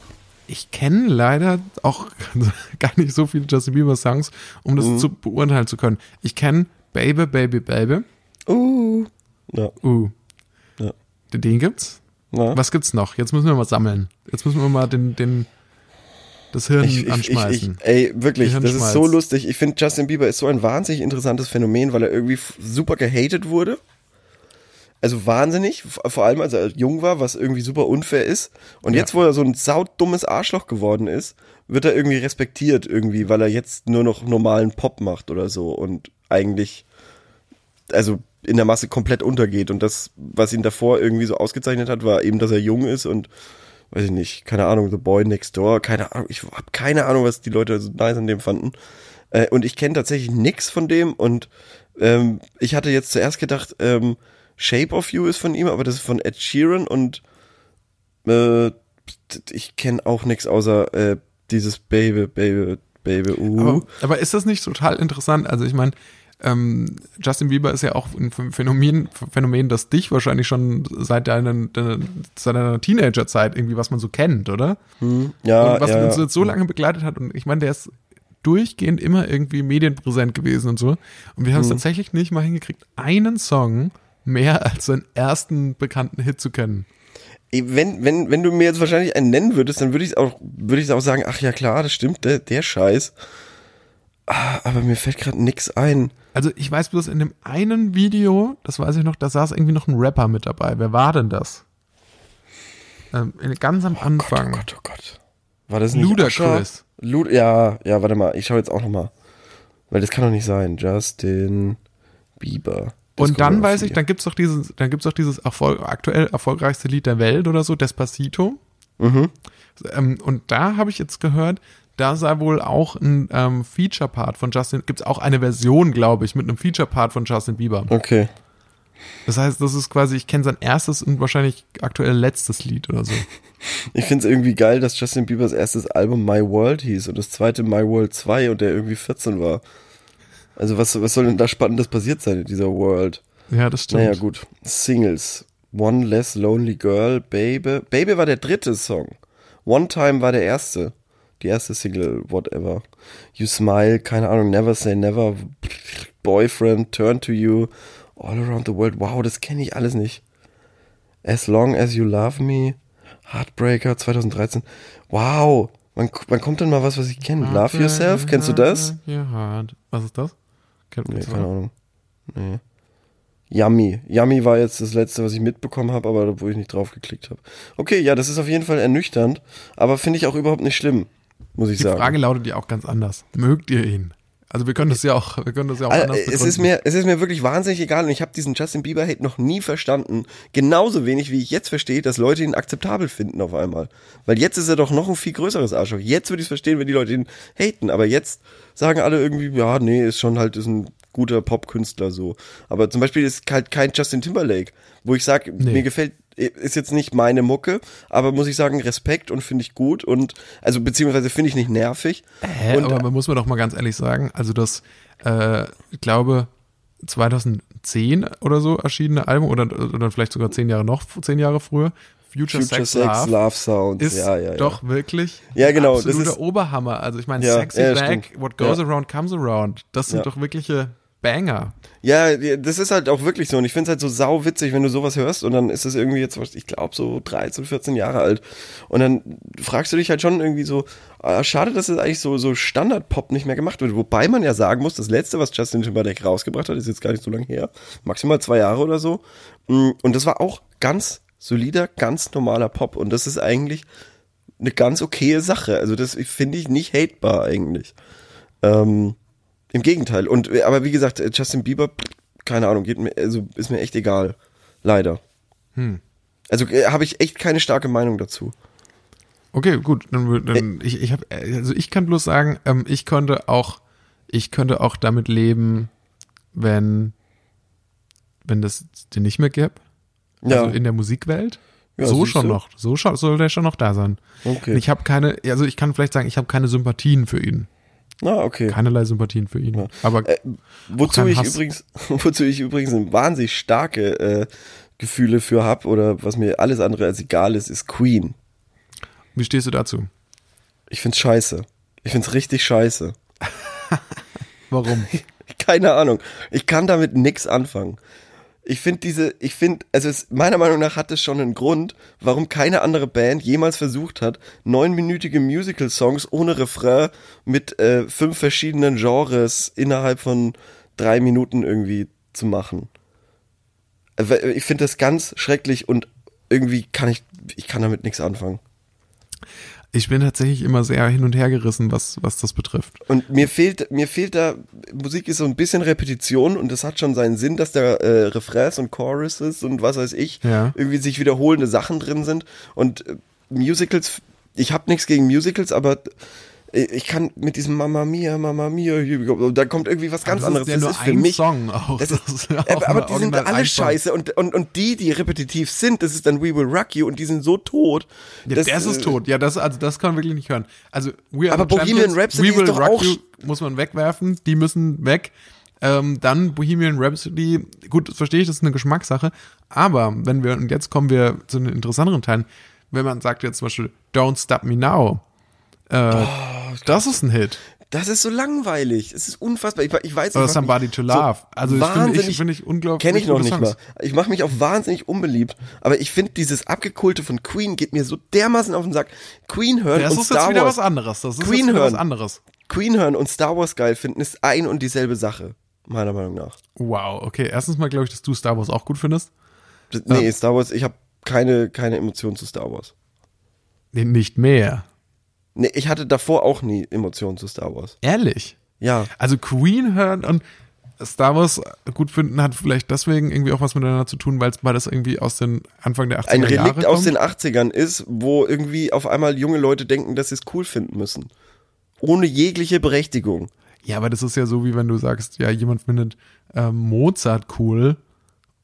ich kenne leider auch gar nicht so viele Justin Bieber Songs, um das mhm. zu beurteilen zu können. Ich kenne Baby, Baby, Baby. Uh. Ja. Uh. Ja. Den gibt's. Ja. Was gibt's noch? Jetzt müssen wir mal sammeln. Jetzt müssen wir mal den, den, das Hirn ich, ich, anschmeißen. Ich, ey, wirklich, das ist so lustig. Ich finde, Justin Bieber ist so ein wahnsinnig interessantes Phänomen, weil er irgendwie super gehatet wurde also wahnsinnig, vor allem als er jung war, was irgendwie super unfair ist. Und ja. jetzt, wo er so ein saudummes Arschloch geworden ist, wird er irgendwie respektiert irgendwie, weil er jetzt nur noch normalen Pop macht oder so und eigentlich, also in der Masse komplett untergeht. Und das, was ihn davor irgendwie so ausgezeichnet hat, war eben, dass er jung ist und weiß ich nicht, keine Ahnung, The Boy Next Door, keine Ahnung, ich habe keine Ahnung, was die Leute so nice an dem fanden. Äh, und ich kenne tatsächlich nix von dem und ähm, ich hatte jetzt zuerst gedacht, ähm, Shape of You ist von ihm, aber das ist von Ed Sheeran und äh, ich kenne auch nix außer äh, dieses Baby, Baby, Baby, uh. Aber, aber ist das nicht total interessant? Also ich meine, ähm, Justin Bieber ist ja auch ein Phänomen, Phänomen, das dich wahrscheinlich schon seit deiner, deiner, Teenagerzeit irgendwie, was man so kennt, oder? Hm, ja, und was ja, uns jetzt so lange begleitet hat. Und ich meine, der ist durchgehend immer irgendwie medienpräsent gewesen und so. Und wir haben es Mhm. tatsächlich nicht mal hingekriegt, einen Song mehr als seinen ersten bekannten Hit zu kennen. Wenn, wenn, wenn du mir jetzt wahrscheinlich einen nennen würdest, dann würde ich auch, würde ich auch sagen, ach ja klar, das stimmt, der, der Scheiß. Ah, aber mir fällt gerade nix ein. Also ich weiß bloß in dem einen Video, das weiß ich noch, da saß irgendwie noch ein Rapper mit dabei. Wer war denn das? Ähm, ganz am Anfang. Oh Gott, oh Gott. War das nicht Ludacris. Lud ja, ja, warte mal, ich schaue jetzt auch noch mal. Weil das kann doch nicht sein. Justin Bieber. Und dann weiß ich, dann gibt's doch dieses, dann gibt's doch dieses Erfolg, aktuell erfolgreichste Lied der Welt oder so, Despacito. Mhm. Ähm, und da habe ich jetzt gehört, da sei wohl auch ein ähm, Feature-Part von Justin, gibt's auch eine Version, glaube ich, mit einem Feature-Part von Justin Bieber. Okay. Das heißt, das ist quasi, ich kenne sein erstes und wahrscheinlich aktuell letztes Lied oder so. Ich finde es irgendwie geil, dass Justin Biebers erstes Album My World hieß und das zweite My World 2 und der irgendwie 14 war. Also was, was soll denn da Spannendes passiert sein in dieser World? Ja, das stimmt. Naja, gut. Singles. One Less Lonely Girl, Baby. Baby war der dritte Song. One Time war der erste. Die erste Single, whatever. You Smile, keine Ahnung, Never Say Never, Boyfriend, Turn to You, All Around the World. Wow, das kenne ich alles nicht. As Long As You Love Me, Heartbreaker 2013. Wow, wann, wann kommt denn mal was, was ich kenne? Love Yourself, kennst du das? Ja. Was ist das? Kennt Nee, keine Ahnung. Nee. Yummy. Yummy war jetzt das letzte, was ich mitbekommen habe, aber wo ich nicht drauf geklickt habe. Okay, ja, das ist auf jeden Fall ernüchternd, aber finde ich auch überhaupt nicht schlimm, muss ich Die sagen. Frage lautet ja auch ganz anders. Mögt ihr ihn? Also wir können das ja auch, wir können das ja auch Alter, anders es ist begründen. mir, es ist mir wirklich wahnsinnig egal und ich habe diesen Justin Bieber Hate noch nie verstanden. Genauso wenig wie ich jetzt verstehe, dass Leute ihn akzeptabel finden auf einmal. Weil jetzt ist er doch noch ein viel größeres Arschloch. Jetzt würde ich es verstehen, wenn die Leute ihn haten, aber jetzt sagen alle irgendwie, ja, nee, ist schon halt ist ein guter Popkünstler so. Aber zum Beispiel ist halt kein Justin Timberlake, wo ich sage, Nee. mir gefällt ist jetzt nicht meine Mucke, aber muss ich sagen, Respekt und finde ich gut und also beziehungsweise finde ich nicht nervig. Hä, und aber man muss mir doch mal ganz ehrlich sagen, also das, äh, ich glaube, 2010 oder so erschienene Album oder, oder vielleicht sogar zehn Jahre noch, zehn Jahre früher, Future, Future Sex, Sex, Love, Love Sounds, ist ja, ja, ja. doch wirklich Ja, genau, das absoluter ist- Oberhammer. Also ich meine, Sexy stimmt. What Goes. Around Comes Around, das sind doch wirkliche Banger. Ja, das ist halt auch wirklich so. Und ich finde es halt so sau witzig, wenn du sowas hörst und dann ist es irgendwie jetzt, ich glaube, so 13, 14 Jahre alt. Und dann fragst du dich halt schon irgendwie so, ah, schade, dass es eigentlich so, so Standard-Pop nicht mehr gemacht wird. Wobei man ja sagen muss, das letzte, was Justin Timberlake rausgebracht hat, ist jetzt gar nicht so lange her. Maximal zwei Jahre oder so. Mm, Und das war auch ganz solider, ganz normaler Pop. Und das ist eigentlich eine ganz okaye Sache. Also das finde ich nicht hatebar eigentlich. Ähm, Im Gegenteil. Und äh, aber wie gesagt, äh, Justin Bieber, keine Ahnung, geht mir, also ist mir echt egal. Leider. Hm. Also äh, habe ich echt keine starke Meinung dazu. Okay, gut. Dann, dann Äh. ich, ich hab, also ich kann bloß sagen, ähm, ich könnte auch, ich könnte auch damit leben, wenn, wenn das den nicht mehr gäbe. Ja. Also in der Musikwelt. Ja, so schon du. noch. So soll der schon noch da sein. Okay. Ich habe keine, also ich kann vielleicht sagen, ich habe keine Sympathien für ihn. Na, okay. Keinerlei Sympathien für ihn. Aber Äh, wozu ich Hass. übrigens, wozu ich übrigens ein wahnsinnig starke äh, Gefühle für hab oder was mir alles andere als egal ist, ist Queen. wie stehst du dazu? Ich find's scheiße. Ich find's richtig scheiße. Warum? Keine Ahnung. Ich kann damit nix anfangen. Ich finde diese, ich finde, also es, meiner Meinung nach hat es schon einen Grund, warum keine andere Band jemals versucht hat, neunminütige Musical-Songs ohne Refrain mit äh, fünf verschiedenen Genres innerhalb von drei Minuten irgendwie zu machen. Äh, Ich finde das ganz schrecklich und irgendwie kann ich, ich kann damit nichts anfangen. Ich bin tatsächlich immer sehr hin und her gerissen, was, was das betrifft. Und mir fehlt, mir fehlt da, Musik ist so ein bisschen Repetition und das hat schon seinen Sinn, dass da äh, Refrains und Choruses und was weiß ich, Ja. irgendwie sich wiederholende Sachen drin sind. Und äh, Musicals, ich habe nichts gegen Musicals, aber ich kann mit diesem Mama Mia, Mama Mia, da kommt irgendwie was ganz das anderes. ist ja nur das ist für ein mich. Song auch. Das ist, ist ja aber, die sind alle scheiße und, und, und die, die repetitiv sind, das ist dann We Will Rock You und die sind so tot. Ja, dass, das ist äh, tot. Ja, das, also das kann man wirklich nicht hören. Also We Are Aber Bohemian Rhapsody We Will ist doch Rock auch You muss man wegwerfen. Die müssen weg. Ähm, dann Bohemian Rhapsody. Gut, das verstehe ich, das ist eine Geschmackssache. Aber wenn wir, und jetzt kommen wir zu den interessanteren Teilen, wenn man sagt jetzt zum Beispiel Don't Stop Me Now, äh, Oh, das ist ein Hit. Das ist so langweilig. Es ist unfassbar. Ich, ich weiß Oder Somebody to Love. also ich finde ich, finde ich unglaublich Kenne ich noch nicht Songs. mal. Ich mache mich auch wahnsinnig unbeliebt. Aber ich finde dieses abgekulte von Queen geht mir so dermaßen auf den Sack. Queen hören Das und ist Star jetzt wieder Wars. was anderes. Das ist Queen wieder was hören. anderes. Queen hören und Star Wars geil finden ist ein und dieselbe Sache. Meiner Meinung nach. Wow, okay. Erstens mal glaube ich, dass du Star Wars auch gut findest. Das- Nee, Star Wars, ich habe keine, keine Emotionen zu Star Wars. Nee, nicht mehr. Nee, ich hatte davor auch nie Emotionen zu Star Wars. Ehrlich. Ja. Also Queen hören und Star Wars gut finden hat vielleicht deswegen irgendwie auch was miteinander zu tun, weil es das irgendwie aus den Anfang der 80er Ein Jahre Relikt aus kommt. den 80ern ist, wo irgendwie auf einmal junge Leute denken, dass sie es cool finden müssen. Ohne jegliche Berechtigung. ja, aber das ist ja so, wie wenn du sagst, ja, jemand findet ähm, Mozart cool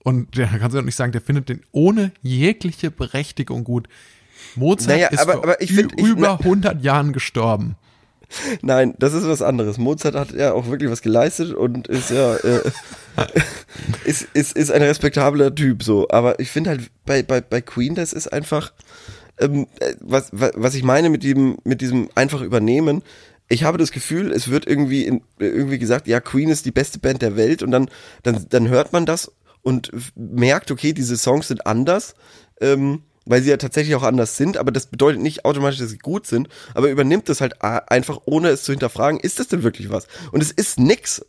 und der kannst du doch nicht sagen, der findet den ohne jegliche Berechtigung gut. Mozart Naja, ist aber- aber ich find- ich- über 100 Jahren gestorben. Nein, das ist was anderes. Mozart hat ja auch wirklich was geleistet und ist ja äh, ist, ist, ist ein respektabler Typ so. Aber ich finde halt bei, bei, bei Queen, das ist einfach, ähm, äh, was, was, was ich meine mit dem, mit diesem einfach übernehmen. Ich habe das Gefühl, es wird irgendwie, in, irgendwie gesagt, ja, Queen ist die beste Band der Welt und dann, dann, dann hört man das und merkt, okay, diese Songs sind anders. Ähm, weil sie ja tatsächlich auch anders sind, aber das bedeutet nicht automatisch, dass sie gut sind, aber übernimmt das halt einfach, ohne es zu hinterfragen, ist das denn wirklich was? Und es ist nix.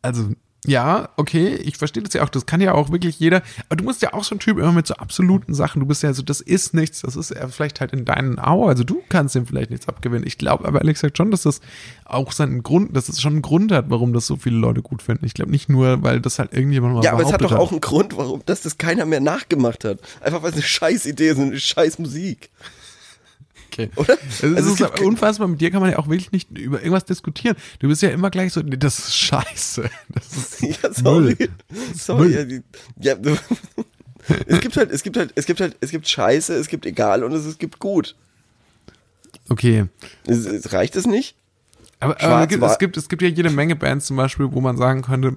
Also, ja, okay, ich verstehe das ja auch. Das kann ja auch wirklich jeder. Aber du musst ja auch so ein Typ immer mit so absoluten Sachen. Du bist ja so, das ist nichts. Das ist ja vielleicht halt in deinen Augen. Also du kannst dem vielleicht nichts abgewinnen. Ich glaube aber ehrlich gesagt schon, dass das auch seinen Grund, dass es schon einen Grund hat, warum das so viele Leute gut finden. Ich glaube nicht nur, weil das halt irgendjemand mal Ja, aber es hat doch auch einen Grund, warum dass das keiner mehr nachgemacht hat. Einfach weil es eine scheiß Idee ist und eine scheiß Musik. Okay. Oder? Es Also es ist gibt- unfassbar, mit dir kann man ja auch wirklich nicht über irgendwas diskutieren. Du bist ja immer gleich so, nee, das ist scheiße. Das ist Ja, sorry. Müll. Sorry. Müll. Ja, ja, es gibt halt, es gibt halt, es gibt halt, es gibt Scheiße, es gibt egal und es, es gibt gut. Okay. Es, es, reicht es nicht? Aber, aber es, gibt, es, gibt, es gibt ja jede Menge Bands zum Beispiel, wo man sagen könnte,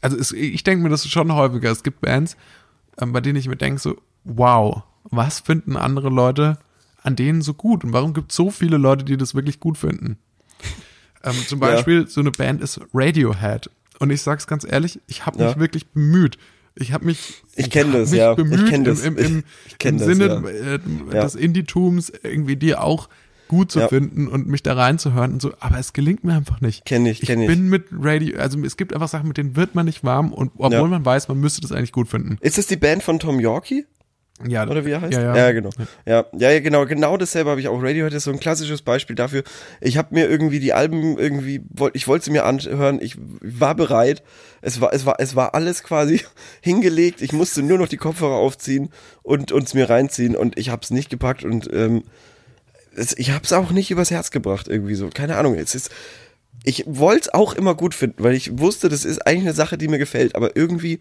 also es, ich denke mir das ist schon häufiger. Es gibt Bands, ähm, bei denen ich mir denke so, wow, was finden andere Leute an denen so gut? Und warum gibt es so viele Leute, die das wirklich gut finden? Ähm, zum Ja. Beispiel, so eine Band ist Radiohead. Und ich sag's ganz ehrlich, ich habe mich Ja. wirklich bemüht. Ich habe mich, Ich kenn das, mich ja. Ich bemüht kenn das. im, im, im, Ich kenn im das, Sinne ja. äh, Ja. des Indie-Tums irgendwie die auch gut zu Ja. finden und mich da reinzuhören und so, aber es gelingt mir einfach nicht. Kenn ich, kenn ich. bin mit Radio, also es gibt einfach Sachen, mit denen wird man nicht warm und obwohl Ja. man weiß, man müsste das eigentlich gut finden. Ist es die Band von Tom Yorkie? Ja, Oder wie er heißt? Ja, ja. genau. Ja, ja, ja genau, genau dasselbe habe ich auch. Radiohead ist so ein klassisches Beispiel dafür. Ich habe mir irgendwie die Alben irgendwie, ich wollte sie mir anhören, ich war bereit. Es war, es war, es war alles quasi hingelegt. Ich musste nur noch die Kopfhörer aufziehen und uns mir reinziehen und ich habe es nicht gepackt und ähm, es, ich habe es auch nicht übers Herz gebracht irgendwie so. Keine Ahnung. Es ist, ich wollte es auch immer gut finden, weil ich wusste, das ist eigentlich eine Sache, die mir gefällt, aber irgendwie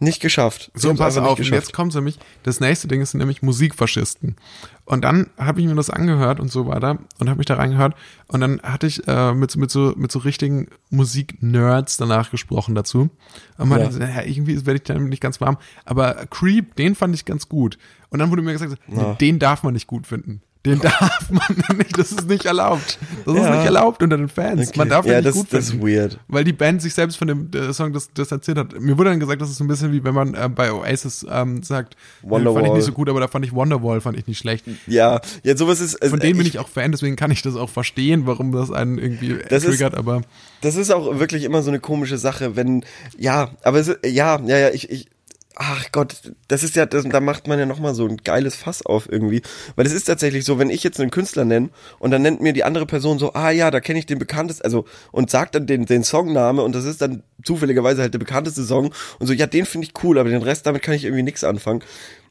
nicht geschafft. Ich So, pass auf, jetzt kommt nämlich, das nächste Ding ist nämlich Musikfaschisten. Und dann habe ich mir das angehört und so weiter und habe mich da reingehört und dann hatte ich äh, mit, so- mit, so, mit so richtigen Musik-Nerds danach gesprochen dazu. Und man Ja. dachte, ja, irgendwie werde ich damit nicht ganz warm. Aber Creep, den fand ich ganz gut. Und dann wurde mir gesagt, Ja. den darf man nicht gut finden. Den darf man nicht, das ist nicht erlaubt. Das ist Ja. nicht erlaubt unter den Fans. Okay. Man darf ja, den nicht das, gut das finden ist weird. weil die Band sich selbst von dem Song das, das erzählt hat. Mir wurde dann gesagt, das ist so ein bisschen wie wenn man äh, bei Oasis ähm, sagt, äh, fand ich Wonderwall. nicht so gut, aber da fand ich Wonderwall, fand ich nicht schlecht. Ja, ja, sowas ist. Also Von denen bin ich auch Fan, deswegen kann ich das auch verstehen, warum das einen irgendwie Das ist- triggert, aber Das ist auch wirklich immer so eine komische Sache, wenn. Ja, aber es, ja, ja, ja, ich, ich. Ach Gott, das ist ja, das, da macht man ja nochmal so ein geiles Fass auf irgendwie. Weil es ist tatsächlich so, wenn ich jetzt einen Künstler nenne und dann nennt mir die andere Person so, ah ja, da kenne ich den bekanntesten, also und sagt dann den, den Songname und das ist dann zufälligerweise halt der bekannteste Song und so, ja, den finde ich cool, aber den Rest damit kann ich irgendwie nichts anfangen.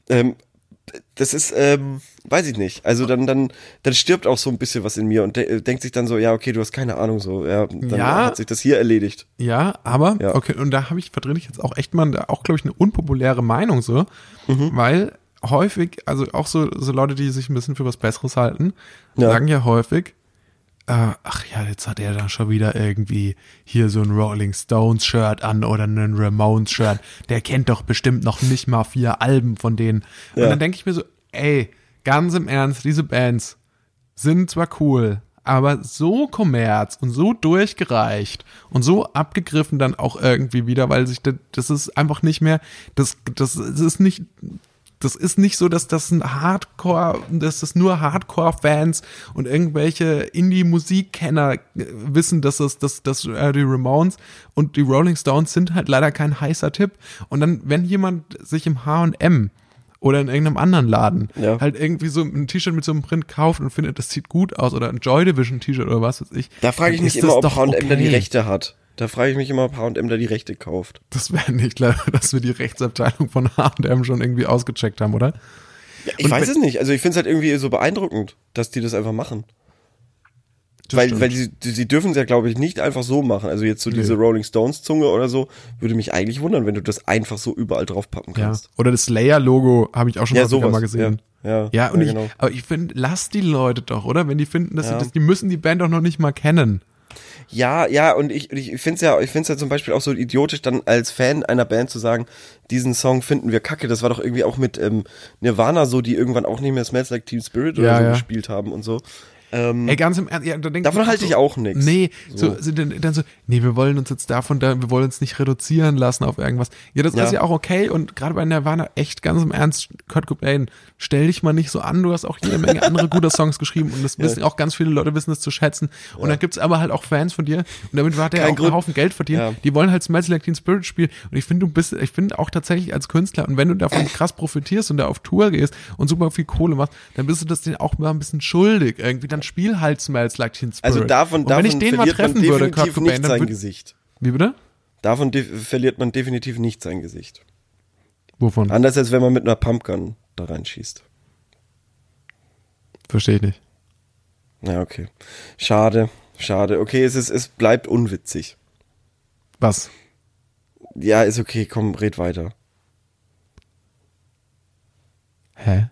Ähm, das ist, ähm, weiß ich nicht. Also dann, dann, dann stirbt auch so ein bisschen was in mir und de denkt sich dann so, ja, okay, du hast keine Ahnung, so, ja, dann Ja. hat sich das hier erledigt. Ja, aber, Ja. okay, und da habe ich, vertrete ich jetzt auch echt mal, auch glaube ich, eine unpopuläre Meinung so, weil häufig, also auch so, so Leute, die sich ein bisschen für was Besseres halten, Ja. sagen ja häufig, äh, ach ja, jetzt hat er da schon wieder irgendwie hier so ein Rolling Stones Shirt an oder einen Ramones Shirt. Der kennt doch bestimmt noch nicht mal vier Alben von denen. Und Ja. dann denke ich mir so, ey, ganz im Ernst, diese Bands sind zwar cool, aber so kommerz und so durchgereicht und so abgegriffen dann auch irgendwie wieder, weil sich das, das ist einfach nicht mehr, das, das, ist nicht, das ist nicht so, dass das ein Hardcore, dass das nur Hardcore-Fans und irgendwelche Indie-Musikkenner wissen, dass das, dass, dass äh, die Ramones und die Rolling Stones sind halt leider kein heißer Tipp. Und dann, wenn jemand sich im H&M oder in irgendeinem anderen Laden Ja. halt irgendwie so ein T-Shirt mit so einem Print kauft und findet, das sieht gut aus oder ein Joy Division T-Shirt oder was weiß ich. Da frage ich mich immer, ob H&M da die okay. Rechte hat. Da frage ich mich immer, ob H&M da die Rechte kauft. Das wäre nicht klar, dass wir die Rechtsabteilung von H&M schon irgendwie ausgecheckt haben, oder? Ich Und weiß es nicht. Also ich finde es halt irgendwie so beeindruckend, dass die das einfach machen. Das weil stimmt. weil sie, sie dürfen es ja, glaube ich, nicht einfach so machen. Also jetzt so Nee. diese Rolling Stones Zunge oder so, würde mich eigentlich wundern, wenn du das einfach so überall draufpappen ja. kannst. Oder das Slayer-Logo habe ich auch schon Ja, sowas. mal gesehen. Ja, ja, Ja, und ja, ich, genau. aber ich finde, lass die Leute doch, oder? Wenn die finden, dass Ja. sie das, die müssen die Band doch noch nicht mal kennen. Ja, ja, und ich, ich finde es ja, ich finde es ja zum Beispiel auch so idiotisch, dann als Fan einer Band zu sagen, diesen Song finden wir kacke. Das war doch irgendwie auch mit ähm, Nirvana so, die irgendwann auch nicht mehr Smells Like Teen Spirit oder Ja, so ja. gespielt haben und so. Ähm, Ey, ganz im Ernst, ja, da denk Davon halte so, ich auch nix. Nee, so, So. sind dann, dann so, nee, wir wollen uns jetzt davon, da, wir wollen uns nicht reduzieren lassen auf irgendwas. Ja, das Ja. ist ja auch okay und gerade bei Nirvana echt ganz im Ernst, Kurt Cobain, stell dich mal nicht so an, du hast auch jede Menge andere gute Songs geschrieben und das wissen auch ganz viele Leute wissen das zu schätzen und dann gibt's aber halt auch Fans von dir und damit hat er auch Grund. einen Haufen Geld verdient, Ja. die wollen halt Smells Like Teen Spirit spielen und ich finde, du bist, ich finde auch tatsächlich als Künstler und wenn du davon krass profitierst und da auf Tour gehst und super viel Kohle machst, dann bist du das denen auch mal ein bisschen schuldig irgendwie, dann spiel halt Smells Like Teen Spirit. also davon, und davon wenn ich den mal verliert man treffen würde, definitiv Kurt Cobain, nicht sein würd, Gesicht. wie bitte? Davon verliert man definitiv nicht sein Gesicht. Wovon? Anders als wenn man mit einer Pumpgun da reinschießt. Verstehe ich nicht. Ja, okay. Schade, schade. Okay, es ist, es bleibt unwitzig. Was? Ja, ist okay, komm, red weiter. Hä?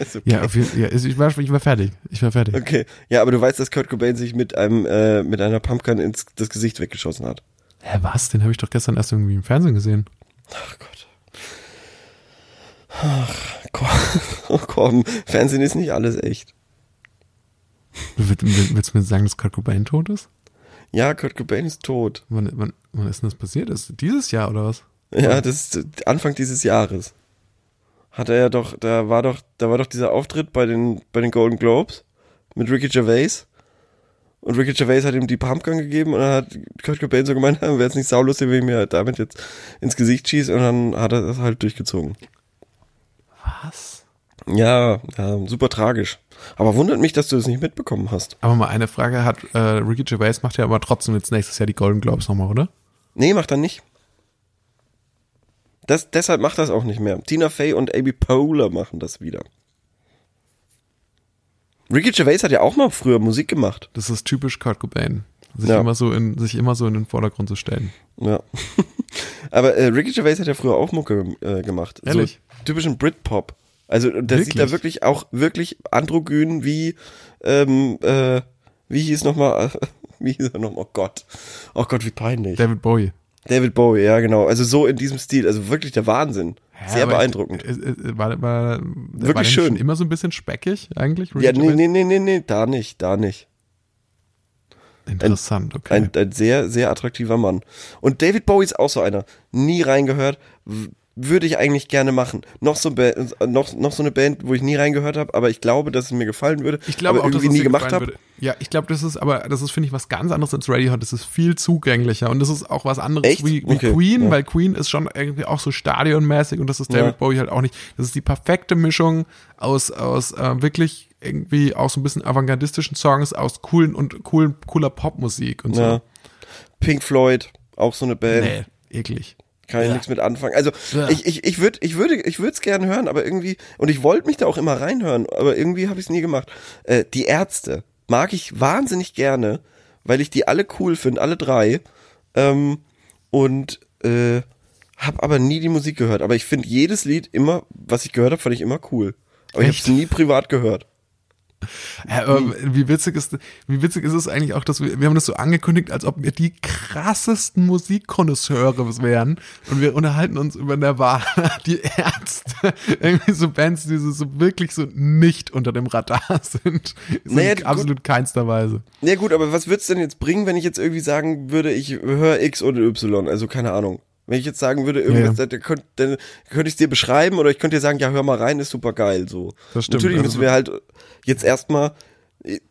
Ist okay. Ja, auf ja ich, war, ich war fertig. Ich war fertig. Okay. Ja, aber du weißt, dass Kurt Cobain sich mit einem, äh, mit einer Pumpgun ins das Gesicht weggeschossen hat. Hä, was? Den habe ich doch gestern erst irgendwie im Fernsehen gesehen. Ach Gott. Ach, komm, oh, komm. Fernsehen ist nicht alles echt. Willst, will- willst du mir sagen, dass Kurt Cobain tot ist? Ja, Kurt Cobain ist tot. Wann, wann, wann ist denn das passiert? Ist dieses Jahr oder was? Ja, das ist Anfang dieses Jahres. Hat er ja doch, da war doch, da war doch dieser Auftritt bei den, bei den Golden Globes mit Ricky Gervais. Und Ricky Gervais hat ihm die Pumpgun gegeben und dann hat Kurt Cobain so gemeint, wäre es nicht saulustig, wenn ich mir halt damit jetzt ins Gesicht schieße und dann hat er das halt durchgezogen. Was? Ja, ja, super tragisch. Aber wundert mich, dass du das nicht mitbekommen hast. Aber mal eine Frage hat, äh, Ricky Gervais macht ja aber trotzdem jetzt nächstes Jahr die Golden Globes nochmal, oder? Nee, macht er nicht. Das, deshalb macht das auch nicht mehr. Tina Fey und Amy Poehler machen das wieder. Ricky Gervais hat ja auch mal früher Musik gemacht. Das ist typisch Kurt Cobain. Sich, Ja. immer, so in, sich immer so in den Vordergrund zu stellen. Ja. Aber äh, Ricky Gervais hat ja früher auch Mucke äh, gemacht. Ehrlich? So typischen Britpop. Also der sieht da Wirklich? wirklich auch wirklich androgyn wie, ähm, äh, wie hieß nochmal, wie hieß er nochmal? Oh Gott. Oh Gott, wie peinlich. David Bowie. David Bowie, ja genau. Also so in diesem Stil. Also wirklich der Wahnsinn. Sehr aber beeindruckend. Äh, äh, war, war, Wirklich war schön. immer so ein bisschen speckig eigentlich? Ja, nee, nee, nee, nee, nee, da nicht, da nicht. Interessant, okay. Ein, ein sehr, sehr attraktiver Mann. Und David Bowie ist auch so einer. Nie reingehört. Würde ich eigentlich gerne machen. Noch so, noch, noch so eine Band, wo ich nie reingehört habe, aber ich glaube, dass es mir gefallen würde. Ich glaube aber auch, dass es nie gemacht habe. Ja, ich glaube, das ist aber, das ist, finde ich, was ganz anderes als Radiohead. Das ist viel zugänglicher und das ist auch was anderes Echt? wie, wie Okay, Queen, ja. weil Queen ist schon irgendwie auch so stadionmäßig und das ist David Ja. Bowie halt auch nicht. Das ist die perfekte Mischung aus, aus äh, wirklich irgendwie auch so ein bisschen avantgardistischen Songs, aus coolen und coolen, cooler Popmusik und so. Ja. Pink Floyd, auch so eine Band. Nee, eklig. Kann ich Ja. nichts mit anfangen. Also Ja. ich, ich, ich würde ich würde ich würde es gerne hören, aber irgendwie und ich wollte mich da auch immer reinhören, aber irgendwie habe ich es nie gemacht. Äh, die Ärzte mag ich wahnsinnig gerne, weil ich die alle cool finde, alle drei. Ähm, und äh, habe aber nie die Musik gehört. Aber ich finde jedes Lied immer, was ich gehört habe, fand ich immer cool. Aber ich Echt? habe es nie privat gehört. Ja, wie witzig ist, wie witzig ist es eigentlich auch, dass wir, wir haben das so angekündigt, als ob wir die krassesten Musikkonnoisseure wären und wir unterhalten uns über Nirvana, die Ärzte, irgendwie so Bands, die so, wirklich so nicht unter dem Radar sind. sind Naja, gut. absolut keinster Weise. Ja gut, aber was wird's denn jetzt bringen, wenn ich jetzt irgendwie sagen würde, ich höre X oder Y? Also keine Ahnung. Wenn ich jetzt sagen würde, irgendwas, Ja, dann könnte, dann könnte ich es dir beschreiben oder ich könnte dir sagen, ja, hör mal rein, ist super geil. So. Das stimmt, Natürlich also müssen wir halt jetzt erstmal.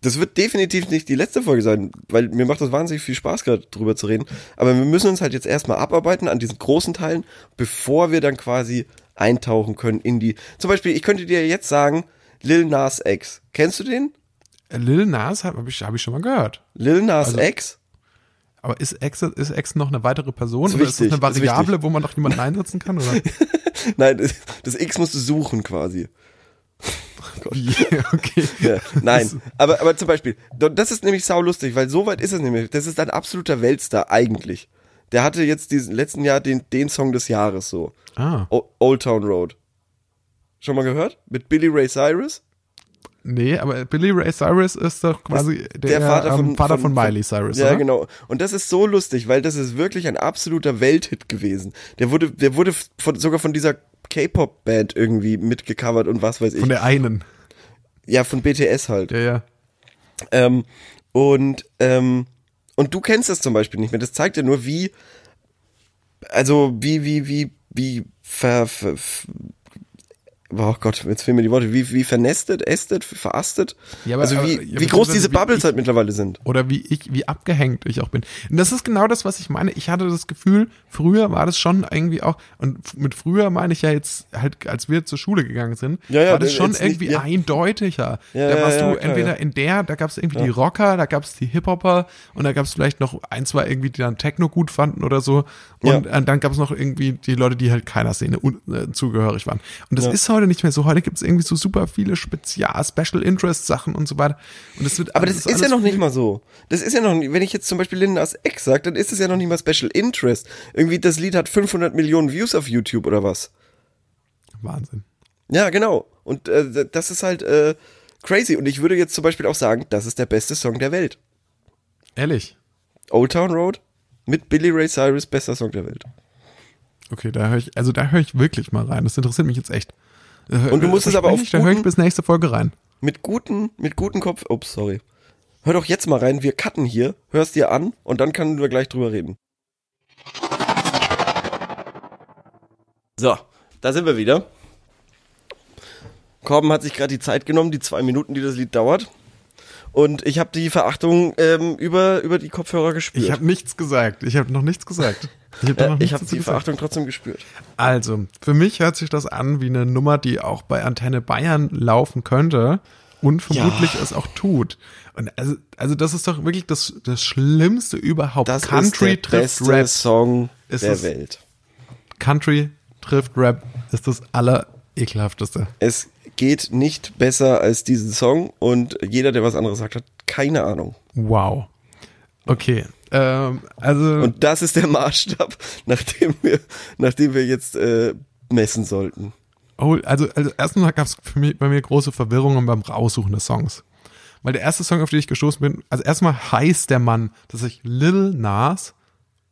Das wird definitiv nicht die letzte Folge sein, weil mir macht das wahnsinnig viel Spaß, gerade drüber zu reden. Aber wir müssen uns halt jetzt erstmal abarbeiten an diesen großen Teilen, bevor wir dann quasi eintauchen können in die. Zum Beispiel, ich könnte dir jetzt sagen, Lil Nas X. Kennst du den? Lil Nas habe ich, hab ich schon mal gehört. Lil Nas Also- X? Aber ist Ex, ist Ex noch eine weitere Person Ist oder ist das wichtig, eine Variable, wo man noch jemanden einsetzen kann? Oder? Nein, das, das X musst du suchen quasi. Wie? Okay. Ja, nein, aber, aber zum Beispiel, das ist nämlich saulustig, weil so weit ist es nämlich. Das ist ein absoluter Weltstar eigentlich. Der hatte jetzt diesen letzten Jahr den, den Song des Jahres so. Ah, O Old Town Road. Schon mal gehört? Mit Billy Ray Cyrus? Nee, aber Billy Ray Cyrus ist doch quasi der, der Vater von, ähm, Vater von, Miley Cyrus, Ja, oder? genau. Und das ist so lustig, weil das ist wirklich ein absoluter Welthit gewesen. Der wurde, der wurde von, sogar von dieser K-Pop-Band irgendwie mitgecovert und was weiß ich. Von der einen. ja, von BTS halt. Ja, ja. Ähm, und, ähm, und du kennst das zum Beispiel nicht mehr. Das zeigt ja nur, wie, also wie, wie, wie, wie ver, ver, ver Oh Gott, jetzt fehlen mir die Worte. Wie, wie vernestet, ästet, verastet? Ja, aber- also wie, aber- ja, wie groß beziehungsweise diese Bubbles ich- halt mittlerweile sind. Oder wie ich, wie abgehängt ich auch bin. Und das ist genau das, was ich meine. Ich hatte das Gefühl, früher war das schon irgendwie auch, und mit früher meine ich ja jetzt halt, als wir zur Schule gegangen sind, Ja, ja, war das schon jetzt nicht- irgendwie ja. eindeutiger. Da warst du klar, entweder in der, da gab es irgendwie die Rocker, da gab es die Hip-Hopper und da gab es vielleicht noch ein, zwei irgendwie, die dann Techno gut fanden oder so. Und äh, dann gab es noch irgendwie die Leute, die halt keiner Szene äh, zugehörig waren. Und das ist heute nicht mehr so. Heute gibt es irgendwie so super viele Spezial, Special Interest Sachen und so weiter. Und das wird Aber das ist, ja alles noch nicht mal so. Das ist ja noch nicht, wenn ich jetzt zum Beispiel Lindas Ex sage, dann ist es ja noch nicht mal Special Interest. Irgendwie das Lied hat 500 Millionen Views auf YouTube oder was. Wahnsinn. Ja, genau. Und äh, das ist halt äh, crazy. Und ich würde jetzt zum Beispiel auch sagen, das ist der beste Song der Welt. Ehrlich. Old Town Road mit Billy Ray Cyrus, bester Song der Welt. Okay, da höre ich, also da höre ich wirklich mal rein. Das interessiert mich jetzt echt. Und du musst es aber auf ich, Da höre ich guten- bis nächste Folge rein. Mit guten, mit guten Kopf. Ups, sorry. Hör doch jetzt mal rein, wir cutten hier, hörst dir an und dann können wir gleich drüber reden. So, da sind wir wieder. Korben hat sich gerade die Zeit genommen, die zwei Minuten, die das Lied dauert. Und ich habe die Verachtung ähm, über, über die Kopfhörer gespürt. Ich habe nichts gesagt. Ich habe noch nichts gesagt. Ich habe äh, dazu die gesagt. Verachtung trotzdem gespürt. Also, für mich hört sich das an wie eine Nummer, die auch bei Antenne Bayern laufen könnte und vermutlich Ja. es auch tut. Und also, also das ist doch wirklich das, das Schlimmste überhaupt. Das Country ist der trifft beste Rap. Song Ist der Welt. Country trifft Rap ist das allerekelhafteste. Es geht nicht besser als diesen Song und jeder, der was anderes sagt, hat keine Ahnung. Wow. Okay. Ähm, also Und das ist der Maßstab, nach dem wir, nach dem wir jetzt äh, messen sollten. Oh, also, also erstmal gab es für mich, bei mir große Verwirrungen beim Raussuchen des Songs. Weil der erste Song, auf den ich gestoßen bin, also erstmal heißt der Mann tatsächlich Lil Nas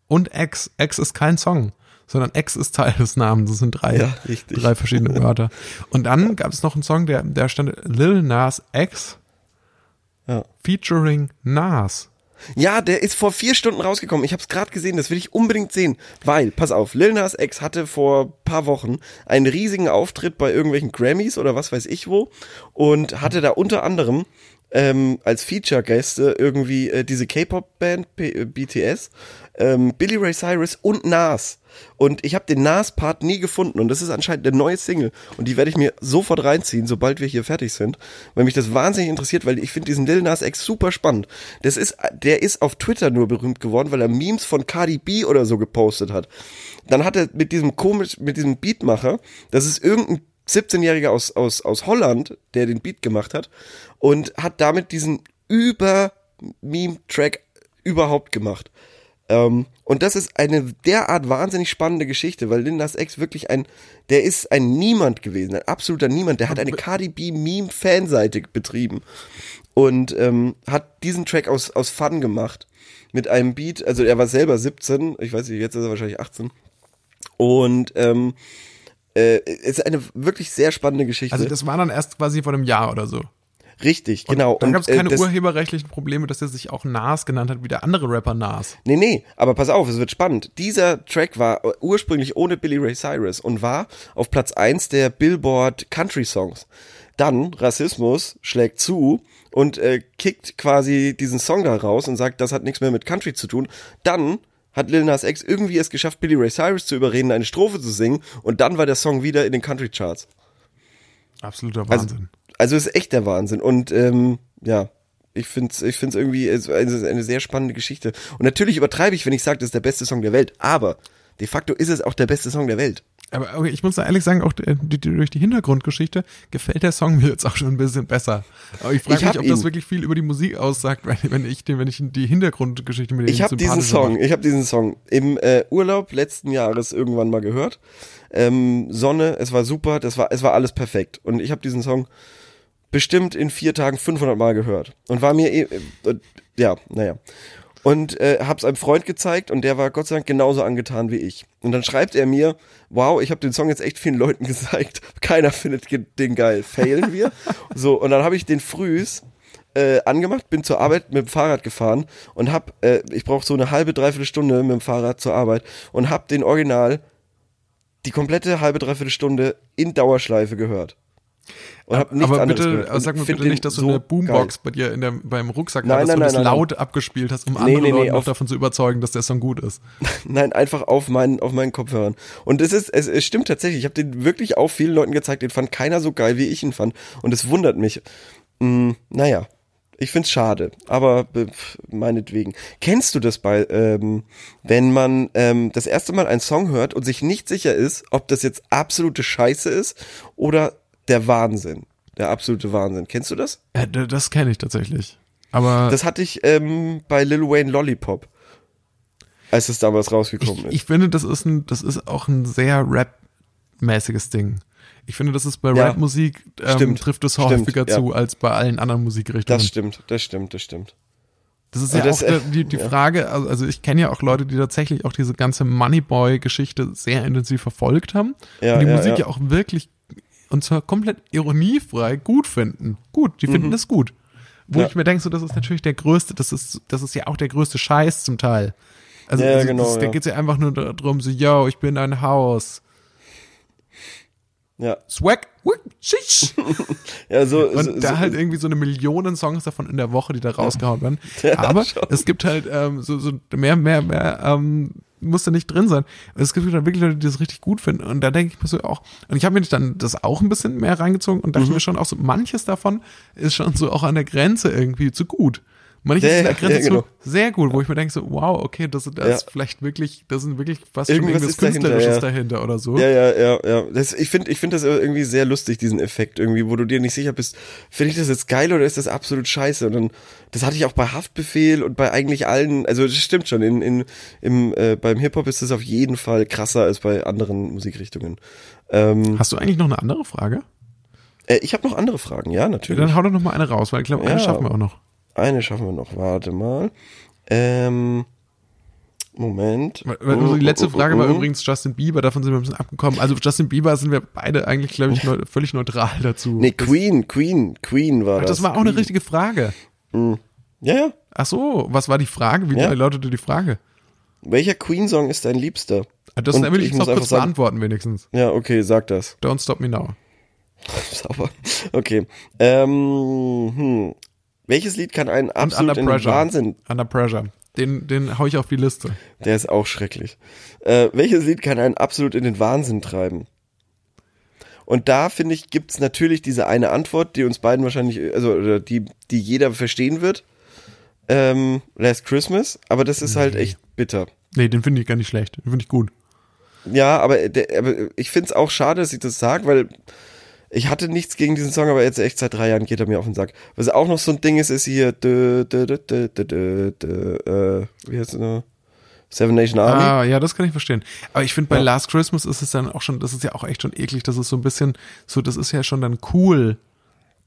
und X. X ist kein Song, sondern X ist Teil des Namens. Das sind drei, Ja, drei verschiedene Wörter. Und dann gab es noch einen Song, der, der stand Lil Nas X Ja. featuring Nas. Ja, der ist vor vier Stunden rausgekommen. Ich habe es gerade gesehen, das will ich unbedingt sehen. Weil, pass auf, Lil Nas X hatte vor paar Wochen einen riesigen Auftritt bei irgendwelchen Grammys oder was weiß ich wo und hatte da unter anderem ähm, als Feature-Gäste irgendwie äh, diese K-Pop-Band äh, BTS, ähm, Billy Ray Cyrus und Nas. Und ich habe den Nas-Part nie gefunden und das ist anscheinend eine neue Single und die werde ich mir sofort reinziehen, sobald wir hier fertig sind, weil mich das wahnsinnig interessiert, weil ich finde diesen Lil Nas X super spannend. Das ist, der ist auf Twitter nur berühmt geworden, weil er Memes von Cardi B oder so gepostet hat. Dann hat er mit diesem komisch, mit diesem Beatmacher, das ist irgendein 17-Jähriger aus, aus, aus Holland, der den Beat gemacht hat und hat damit diesen Über-Meme-Track überhaupt gemacht. Ähm, und das ist eine derart wahnsinnig spannende Geschichte, weil Lindas Ex wirklich ein, der ist ein Niemand gewesen, ein absoluter Niemand. Der hat eine Cardi B Meme Fanseite betrieben und ähm, hat diesen Track aus, aus Fun gemacht mit einem Beat. Also er war selber 17, ich weiß nicht, jetzt ist er wahrscheinlich 18. Und ähm, äh, ist eine wirklich sehr spannende Geschichte. Also das war dann erst quasi vor einem Jahr oder so. Richtig, genau. Und dann gab es keine äh, urheberrechtlichen Probleme, dass er sich auch Nas genannt hat, wie der andere Rapper Nas. Nee, nee, aber pass auf, es wird spannend. Dieser Track war ursprünglich ohne Billy Ray Cyrus und war auf Platz eins der Billboard Country Songs. Dann Rassismus schlägt zu und äh, kickt quasi diesen Song da raus und sagt, das hat nichts mehr mit Country zu tun. Dann hat Lil Nas X irgendwie es geschafft, Billy Ray Cyrus zu überreden, eine Strophe zu singen und dann war der Song wieder in den Country Charts. Absoluter Wahnsinn. Also, also ist echt der Wahnsinn. Und ähm, ja, ich finde es ich find's irgendwie eine, eine sehr spannende Geschichte. Und natürlich übertreibe ich, wenn ich sage, das ist der beste Song der Welt. Aber de facto ist es auch der beste Song der Welt. Aber okay, ich muss da ehrlich sagen, auch die, durch die Hintergrundgeschichte gefällt der Song mir jetzt auch schon ein bisschen besser. Aber ich frage mich, ob ihn. das wirklich viel über die Musik aussagt, wenn ich, wenn ich die Hintergrundgeschichte mit dem Ich habe diesen Song, mache. ich habe diesen Song im äh, Urlaub letzten Jahres irgendwann mal gehört. Ähm, Sonne, es war super, das war, es war alles perfekt. Und ich habe diesen Song bestimmt in vier Tagen 500 Mal gehört und war mir eh, äh, ja, naja. Und äh, hab's einem Freund gezeigt und der war Gott sei Dank genauso angetan wie ich. Und dann schreibt er mir, wow, ich habe den Song jetzt echt vielen Leuten gezeigt, keiner findet den geil, failen wir? so, und dann habe ich den frühs äh, angemacht, bin zur Arbeit mit dem Fahrrad gefahren und hab, äh, ich brauche so eine halbe, dreiviertel Stunde mit dem Fahrrad zur Arbeit und hab den Original die komplette halbe, dreiviertel Stunde in Dauerschleife gehört. Und hab aber bitte, sag mir bitte nicht, dass du so eine Boombox geil. bei dir in der, beim Rucksack nein, hast, dass nein, du das nein, laut abgespielt hast, um nee, andere nee, Leute noch davon zu überzeugen, dass der Song gut ist. nein, einfach auf meinen, auf meinen Kopfhörern. Und es ist, es, es stimmt tatsächlich. Ich habe den wirklich auch vielen Leuten gezeigt. Den fand keiner so geil, wie ich ihn fand. Und es wundert mich. Hm, naja. Ich find's schade, aber meinetwegen. Kennst du das bei, ähm, wenn man ähm, das erste Mal einen Song hört und sich nicht sicher ist, ob das jetzt absolute Scheiße ist oder der Wahnsinn. Der absolute Wahnsinn. Kennst du das? Ja, das kenne ich tatsächlich. Aber. Das hatte ich ähm, bei Lil Wayne Lollipop. Als es damals rausgekommen ich, ist. Ich finde, das ist ein, das ist auch ein sehr Rap-mäßiges Ding. Ich finde, das ist bei ja, Rap-Musik ähm, trifft es häufiger stimmt, zu ja. als bei allen anderen Musikrichtungen. Das stimmt, das stimmt, das stimmt. Das ist ja das, auch die, die ja. Frage, also, also ich kenne ja auch Leute, die tatsächlich auch diese ganze Moneyboy-Geschichte sehr intensiv verfolgt haben ja, und die Musik ja. auch wirklich und zwar komplett ironiefrei gut finden. Gut, die finden mhm. das gut. Wo ja. ich mir denke, so, das ist natürlich der größte, das ist, das ist ja auch der größte Scheiß zum Teil. Also, ja, also genau, das, ja. da geht es ja einfach nur darum, so, yo, ich bin ein Haus. Ja. Swag, ja, so, und so, da so, halt irgendwie so eine Million Songs davon in der Woche, die da rausgehauen werden. Ja, Aber schon. es gibt halt ähm, so, so mehr, mehr, mehr ähm, muss da nicht drin sein. Es gibt dann wirklich Leute, die das richtig gut finden. Und da denke ich mir so auch, und ich habe mir dann das auch ein bisschen mehr reingezogen und dachte mhm. mir schon auch so, manches davon ist schon so auch an der Grenze irgendwie zu gut. Manches ja, ist ja, genau. sehr gut, wo ich mir denke so, wow, okay, das, das ja. ist vielleicht wirklich, das sind wirklich fast irgendwas irgendwas Künstlerisches dahinter, dahinter, oder so. Ja, ja, ja, ja. Das, ich finde ich finde das irgendwie sehr lustig, diesen Effekt irgendwie, wo du dir nicht sicher bist, finde ich das jetzt geil oder ist das absolut scheiße? Und dann, das hatte ich auch bei Haftbefehl und bei eigentlich allen, also das stimmt schon, in, in, im, äh, beim Hip-Hop ist das auf jeden Fall krasser als bei anderen Musikrichtungen. Ähm, Hast du eigentlich noch eine andere Frage? Äh, ich habe noch andere Fragen, ja, natürlich. Dann hau doch noch mal eine raus, weil ich glaube, eine schaffen wir auch noch. Eine schaffen wir noch. Warte mal. Ähm, Moment. Also die letzte Frage war übrigens Justin Bieber, davon sind wir ein bisschen abgekommen. Also Justin Bieber sind wir beide eigentlich, glaube ich, neu, völlig neutral dazu. Nee, Queen, Queen, Queen war Ach, das. Das war auch Queen. eine richtige Frage. Mhm. Ja, ja. Ach so, was war die Frage? Wie Ja. lautete die Frage? Welcher Queen-Song ist dein Liebster? Ah, Das Und will ich ich noch kurz sagen- beantworten, wenigstens. Ja, okay, sag das. Don't stop me now. Sauber. Okay. Ähm, hm. Welches Lied kann einen absolut in den. Wahnsinn Under Pressure. Den, den hau ich auf die Liste. Der ist auch schrecklich. Äh, welches Lied kann einen absolut in den Wahnsinn treiben? Und da, finde ich, gibt's natürlich diese eine Antwort, die uns beiden wahrscheinlich, also oder die, die jeder verstehen wird. Ähm, Last Christmas, aber das ist halt echt bitter. Nee, den finde ich gar nicht schlecht. Den finde ich gut. Ja, aber, der, aber ich finde es auch schade, dass ich das sage, weil ich hatte nichts gegen diesen Song, aber jetzt echt seit drei Jahren geht er mir auf den Sack. Was auch noch so ein Ding ist, ist hier dö, dö, dö, dö, dö, dö, äh, wie heißt noch? Seven Nation Army. Ah, ja, das kann ich verstehen. Aber ich finde, bei Ja. Last Christmas ist es dann auch schon, das ist ja auch echt schon eklig. Das ist so ein bisschen, so, das ist ja schon dann cool.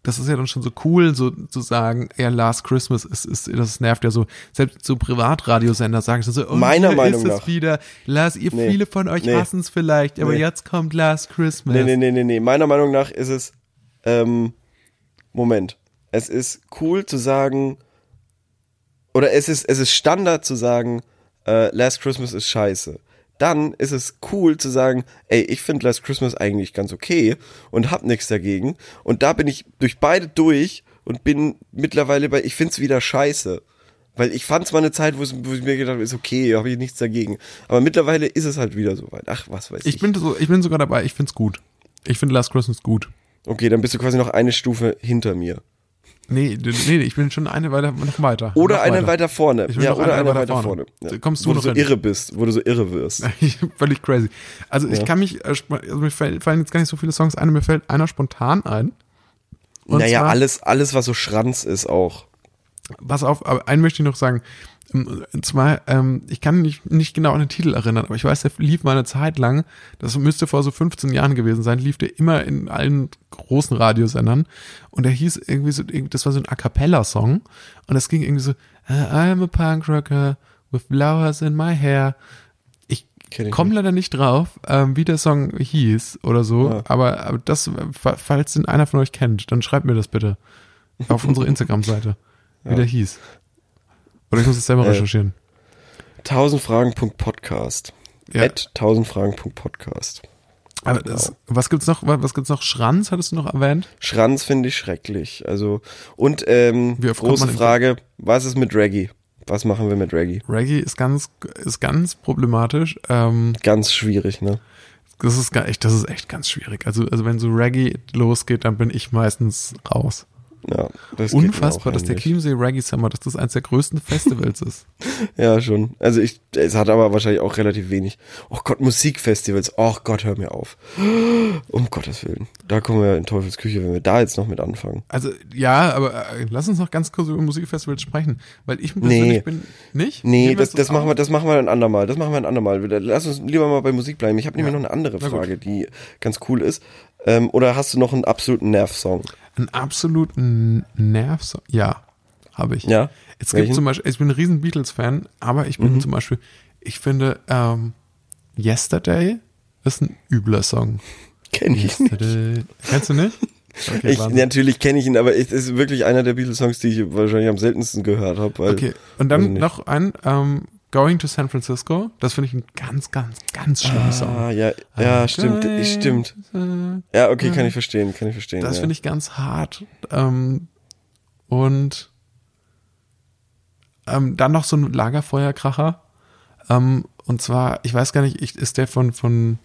Das ist ja dann schon so cool, so zu sagen, ja, Last Christmas ist, ist, das nervt ja so. Selbst so Privatradiosender sagen schon so, oh, Meiner Meinung ist es nach. wieder. Last, ihr Nee. viele von euch Nee. hassen es vielleicht, aber Nee. jetzt kommt Last Christmas. Nee, nee, nee, nee, nee. Meiner Meinung nach ist es, ähm, Moment. Es ist cool zu sagen, oder es ist, es ist Standard zu sagen, äh, Last Christmas ist scheiße. Dann ist es cool zu sagen, ey, ich finde Last Christmas eigentlich ganz okay und hab nichts dagegen. Und da bin ich durch beide durch und bin mittlerweile bei, ich find's wieder scheiße. Weil ich fand's mal eine Zeit, wo, ich mir gedacht habe, ist okay, habe ich nichts dagegen. Aber mittlerweile ist es halt wieder soweit. Ach, was weiß ich. Ich bin so, ich bin sogar dabei, ich find's gut. Ich finde Last Christmas gut. Okay, dann bist du quasi noch eine Stufe hinter mir. Nee, nee, ich bin schon eine weiter, noch weiter. Oder noch eine weiter vorne. Ich will Ja, oder eine eine weiter weiter vorne. vorne. Ja. Kommst du wo du so irre bist, wo du so irre wirst. Völlig crazy. Also ich Ja. kann mich, äh, also mir fallen jetzt gar nicht so viele Songs ein, mir fällt einer spontan ein. Und naja, zwar- alles, alles, was so Schranz ist auch. Pass auf, aber einen möchte ich noch sagen. Und zwar, ähm, ich kann mich nicht genau an den Titel erinnern, aber ich weiß, der lief mal eine Zeit lang, das müsste vor so 15 Jahren gewesen sein, lief der immer in allen großen Radiosendern und der hieß irgendwie so, das war so ein A Cappella-Song und das ging irgendwie so, "Uh, I'm a punk rocker with flowers in my hair. Ich komme nicht. leider nicht drauf, ähm, wie der Song hieß oder so, Ja. aber, aber das, äh, fa- falls den einer von euch kennt, dann schreibt mir das bitte auf unsere Instagram-Seite, wie Ja. der hieß. Oder ich muss es selber Äh, recherchieren. Tausendfragen.podcast. Ja. At tausendfragen.podcast. Aber genau. das, was gibt's noch? wa- Was gibt's noch? Schranz hattest du noch erwähnt? Schranz finde ich schrecklich. Also, und ähm, große Frage, was ist mit Reggae? Was machen wir mit Reggae? Reggae ist ganz, ist ganz problematisch. Ähm, Ganz schwierig, ne? das ist ga- echt, das ist echt ganz schwierig. Also, also wenn so Reggae losgeht, dann bin ich meistens raus. Ja, das Unfassbar, dass der. Chiemsee Reggae Summer, dass das eins der größten Festivals ist. Ja, schon. Also ich, es hat aber wahrscheinlich auch relativ wenig. Oh Gott, Musikfestivals. Oh Gott, hör mir auf. Um Gottes Willen. Da kommen wir in Teufels Küche, wenn wir da jetzt noch mit anfangen. Also ja, aber äh, lass uns noch ganz kurz über Musikfestivals sprechen, weil ich persönlich Nee. bin nicht. Nee, Nehmen das, das machen wir, das machen wir ein andermal. Das machen wir ein andermal. Lass uns lieber mal bei Musik bleiben. Ich habe nämlich Ja. noch eine andere. Frage, die ganz cool ist. Ähm, oder hast du noch einen absoluten Nervsong? Einen absoluten Nerv. Ja, habe ich. Ja? Es Welchen? gibt zum Beispiel, ich bin ein riesen Beatles-Fan, aber ich bin Mhm. zum Beispiel, ich finde, ähm, Yesterday ist ein übler Song. Kenn ich nicht. Yesterday. Kennst du nicht? Okay, Ich, natürlich kenne ich ihn, aber es ist wirklich einer der Beatles-Songs, die ich wahrscheinlich am seltensten gehört habe. Okay. Und dann nicht. noch ein ähm, Going to San Francisco. Das finde ich ein ganz, ganz, ganz schlimmer Song. Ah, ja, ja, stimmt, Going stimmt. Ja, okay, kann ich verstehen, kann ich verstehen. Das ja. finde ich ganz hart. Ähm, und ähm, dann noch so ein Lagerfeuerkracher. Ähm, und zwar, ich weiß gar nicht, ich, ist der von, von,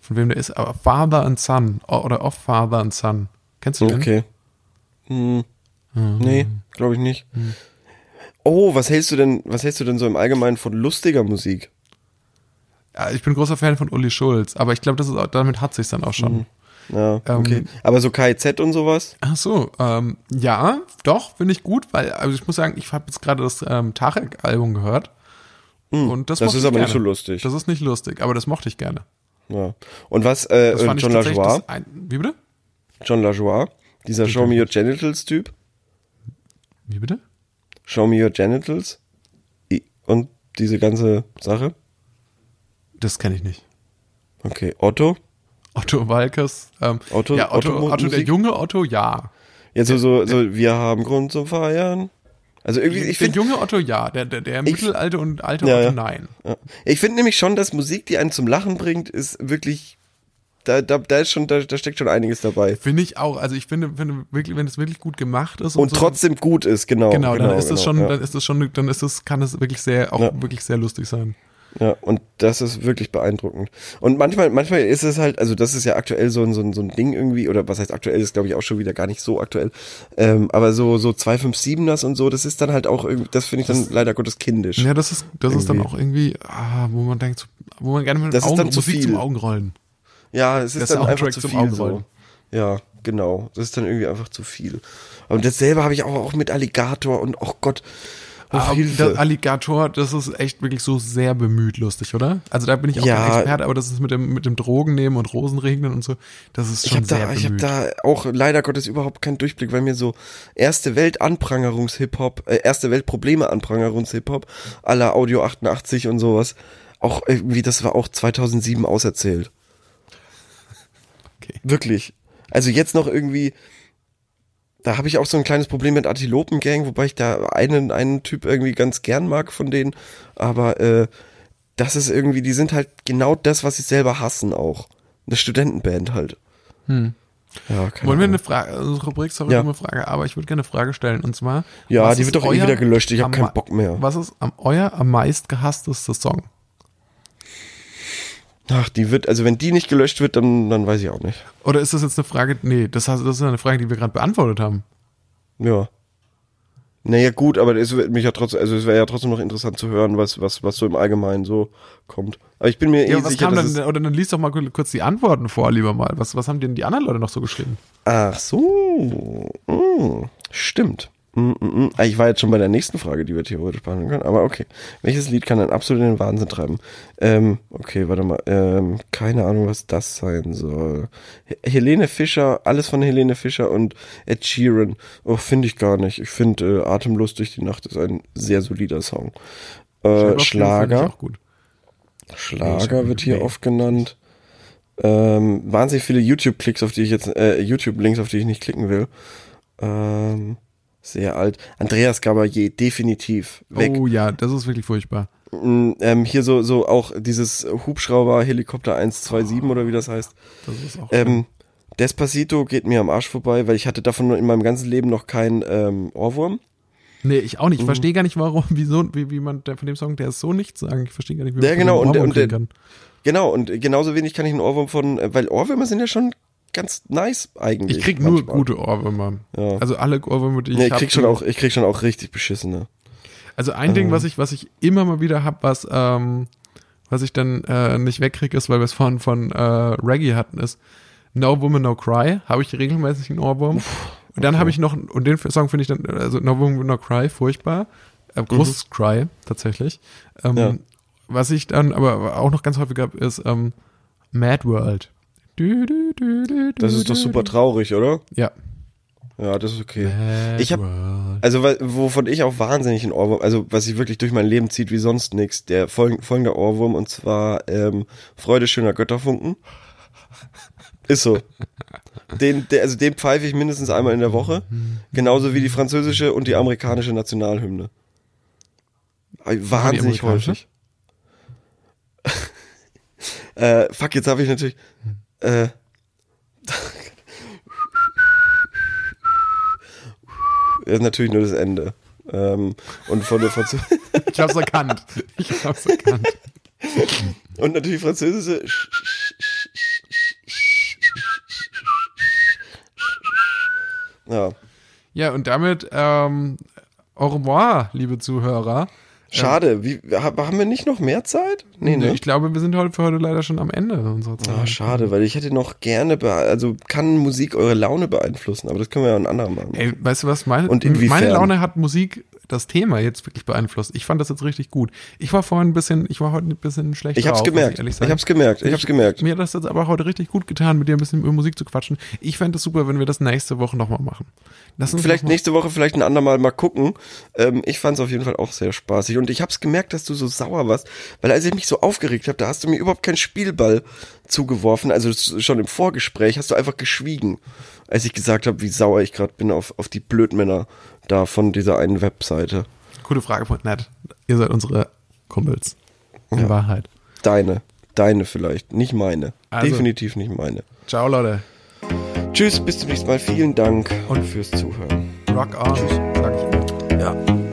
von wem der ist, aber Father and Son oder Of Father and Son. Kennst du den? Okay. Hm, Mhm. nee, glaube ich nicht. Oh, was hältst du denn, was hältst du denn so im Allgemeinen von lustiger Musik? Ja, ich bin großer Fan von Uli Schulz, aber ich glaube, das ist auch, damit hat sich's dann auch schon. Ja, Ähm, okay. Aber so KIZ und sowas? Ach so, ähm, ja, doch, finde ich gut, weil, also ich muss sagen, ich habe jetzt gerade das ähm, Tarek-Album gehört. und das, das ist aber nicht gerne. so lustig. Das ist nicht lustig, aber das mochte ich gerne. Ja. Und was, äh, Das fand John LaJoie? Wie bitte? John LaJoie? Dieser Show Me Your Genitals Typ? Wie bitte? Show Me Your Genitals? Und diese ganze Sache? Das kenne ich nicht. Okay. Otto? Otto Walkes. Ähm, Otto- ja, Otto, Otto Otto, der junge Otto, ja. Jetzt so, so, so, wir haben Grund zum Feiern. Also irgendwie, ich der finde, junge Otto ja, der, der, der Ich- mittelalte und alte Ja, Otto ja. nein. ja. ich finde nämlich schon, dass Musik, die einen zum Lachen bringt, ist wirklich, da, da, da ist schon, da, da steckt schon einiges dabei. Finde ich auch. Also ich finde, finde wirklich, wenn es wirklich gut gemacht ist und, Und so, trotzdem gut ist, genau. genau, dann ist es genau, schon, ja. dann ist es schon, dann ist es, kann es wirklich sehr, auch Ja. wirklich sehr lustig sein. Ja, und das ist wirklich beeindruckend. Und manchmal, manchmal ist es halt, also das ist ja aktuell so ein, so ein, so ein Ding irgendwie, oder was heißt aktuell, ist glaube ich auch schon wieder gar nicht so aktuell. Ähm, aber so, so 257ers und so, das ist dann halt auch irgendwie, das finde ich dann leider Gottes kindisch. Ja, das ist, das ist dann Irgendwie. auch irgendwie, ah, wo man denkt, wo man gerne mit Das ist Augen, dann zu Musik viel. zum Augenrollen. Ja, es ist dann einfach zu viel so. Ja, genau. Das ist dann irgendwie einfach zu viel. Und dasselbe habe ich auch, auch mit Alligator und, oh Gott, oh, Aber Hilfe. der Alligator, das ist echt wirklich so sehr bemüht lustig, oder? Also da bin ich auch Ja. kein Experte, aber das ist mit dem, mit dem Drogen nehmen und Rosenregnen und so, das ist Ich schon habe sehr da, ich hab bemüht. da auch leider Gottes überhaupt keinen Durchblick, weil mir so erste Welt Anprangerungs-Hip-Hop, äh, erste Welt Probleme Anprangerungs-Hip-Hop aller Audio 88 und sowas, auch irgendwie, das war auch 2007 auserzählt. Okay. Wirklich. Also jetzt noch irgendwie, da habe ich auch so ein kleines Problem mit Antilopen-Gang, wobei ich da einen, einen Typ irgendwie ganz gern mag von denen, aber äh, das ist irgendwie, die sind halt genau das, was sie selber hassen auch. Eine Studentenband halt. Hm. Ja, Wollen wir eine Frage, also Rubrik, sorry, Ja. dumme Frage, aber ich würde gerne eine Frage stellen und zwar. Ja, die ist wird doch eh wieder gelöscht. Ich hab am keinen Bock mehr. Was ist am, euer am meist gehassteste Song? Ach, die wird, also wenn die nicht gelöscht wird, dann, dann weiß ich auch nicht. Oder ist das jetzt eine Frage, nee, das, das ist eine Frage, die wir gerade beantwortet haben. Ja. Naja, gut, aber es wird mich ja trotzdem, also es wäre ja trotzdem noch interessant zu hören, was, was, was so im Allgemeinen so kommt. Aber ich bin mir eh Ja, was sicher, kam dass dann, oder dann liest doch mal kurz die Antworten vor, lieber mal. Was, was haben denn die anderen Leute noch so geschrieben? Ach so. Mm, stimmt. Mm, mm, mm. Ah, Ich war jetzt schon bei der nächsten Frage, die wir theoretisch behandeln können, aber okay. Welches Lied kann einen absolut in den Wahnsinn treiben? Ähm, okay, warte mal. Ähm, keine Ahnung, was das sein soll. He- Helene Fischer, alles von Helene Fischer und Ed Sheeran. Oh, finde ich gar nicht. Ich finde, äh, Atemlos durch die Nacht ist ein sehr solider Song. Äh, Schlager. Schlager wird hier oft genannt. Ähm, wahnsinnig viele YouTube-Klicks, auf die ich jetzt, äh, YouTube-Links, auf die ich nicht klicken will. Ähm, sehr alt. Andreas Gabalier, definitiv. Weg. Oh ja, das ist wirklich furchtbar. Mm, Ähm, hier so, so auch dieses Hubschrauber Helikopter 127 oder wie das heißt. Das ist auch. Ähm, Despacito geht mir am Arsch vorbei, weil ich hatte davon in meinem ganzen Leben noch keinen ähm, Ohrwurm. nee, ich auch Mhm. nicht. Ich verstehe gar nicht, warum, wieso, wie, wie man der, von dem Song, der ist so nichts sagen. Ich verstehe gar nicht, wie man Ja, genau, und der- Ohrwurm und kriegen kann. Genau, und genauso wenig kann ich einen Ohrwurm von, äh, weil Ohrwürmer sind ja schon ganz nice eigentlich. Ich krieg nur manchmal. gute Ohrwürmer. Ja. Also alle Ohrwürmer, die ich Nee, ich krieg schon auch, ich krieg schon auch richtig beschissene. Also ein Ding, was ich, was ich immer mal wieder hab, was, ähm, was ich dann äh, nicht wegkriege, ist, weil wir es vorhin von äh, Reggae hatten, ist No Woman No Cry. Habe ich regelmäßig einen Ohrwurm. und dann habe ich noch, und den Song finde ich dann, also No Woman No Cry, furchtbar. Äh, großes Cry, tatsächlich. Ähm, Ja. Was ich dann aber auch noch ganz häufig habe, ist ähm, Mad World. Das ist doch super traurig, oder? Ja. Ja, das ist okay. Ich hab- World. Also, wovon ich auch wahnsinnig ein Ohrwurm, also was sich wirklich durch mein Leben zieht wie sonst nix, der folg folgende Ohrwurm und zwar ähm, Freude schöner Götterfunken. Ist so. Den, der, also den pfeife ich mindestens einmal in der Woche. Genauso wie die französische und die amerikanische Nationalhymne. Wahnsinnig häufig. äh, fuck, jetzt habe ich natürlich. Äh, ist natürlich nur das Ende. Ähm, und von der Französischen. Ich hab's erkannt. Ich hab's erkannt. Und natürlich französische. Ja. Ja, und damit ähm, au revoir, liebe Zuhörer. Schade. Wie, ha- haben wir nicht noch mehr Zeit? Nee, ne? Ich glaube, wir sind heute für heute leider schon am Ende unserer Zeit. Ah, schade, weil ich hätte noch gerne, also kann Musik eure Laune beeinflussen, aber das können wir ja ein anderer machen. Ey, weißt du was? Meine, meine Laune hat Musik das Thema jetzt wirklich beeinflusst. Ich fand das jetzt richtig gut. Ich war vorhin ein bisschen, ich war heute ein bisschen schlecht Ich hab's drauf, gemerkt. ehrlich Ich, sagen. hab's gemerkt. Ich hab's gemerkt. Mir hat das jetzt aber heute richtig gut getan, mit dir ein bisschen über Musik zu quatschen. Ich fände es super, wenn wir das nächste Woche nochmal machen. Lass uns Vielleicht nächste Woche, vielleicht ein andermal mal gucken. Ähm, ich fand's auf jeden Fall auch sehr spaßig. Und ich hab's gemerkt, dass du so sauer warst, weil als ich mich so aufgeregt habe, da hast du mir überhaupt keinen Spielball zugeworfen. Also schon im Vorgespräch hast du einfach geschwiegen. als ich gesagt habe, wie sauer ich gerade bin auf, auf die Blödmänner da von dieser einen Webseite. Gute Frage.net. Ihr seid unsere Kumpels. In Ja. Wahrheit. Deine. Deine vielleicht. Nicht meine. Also. Definitiv nicht meine. Ciao, Leute. Tschüss, bis zum nächsten Mal. Vielen Dank Und- fürs Zuhören. Rock on. Sag ich immer. Ja.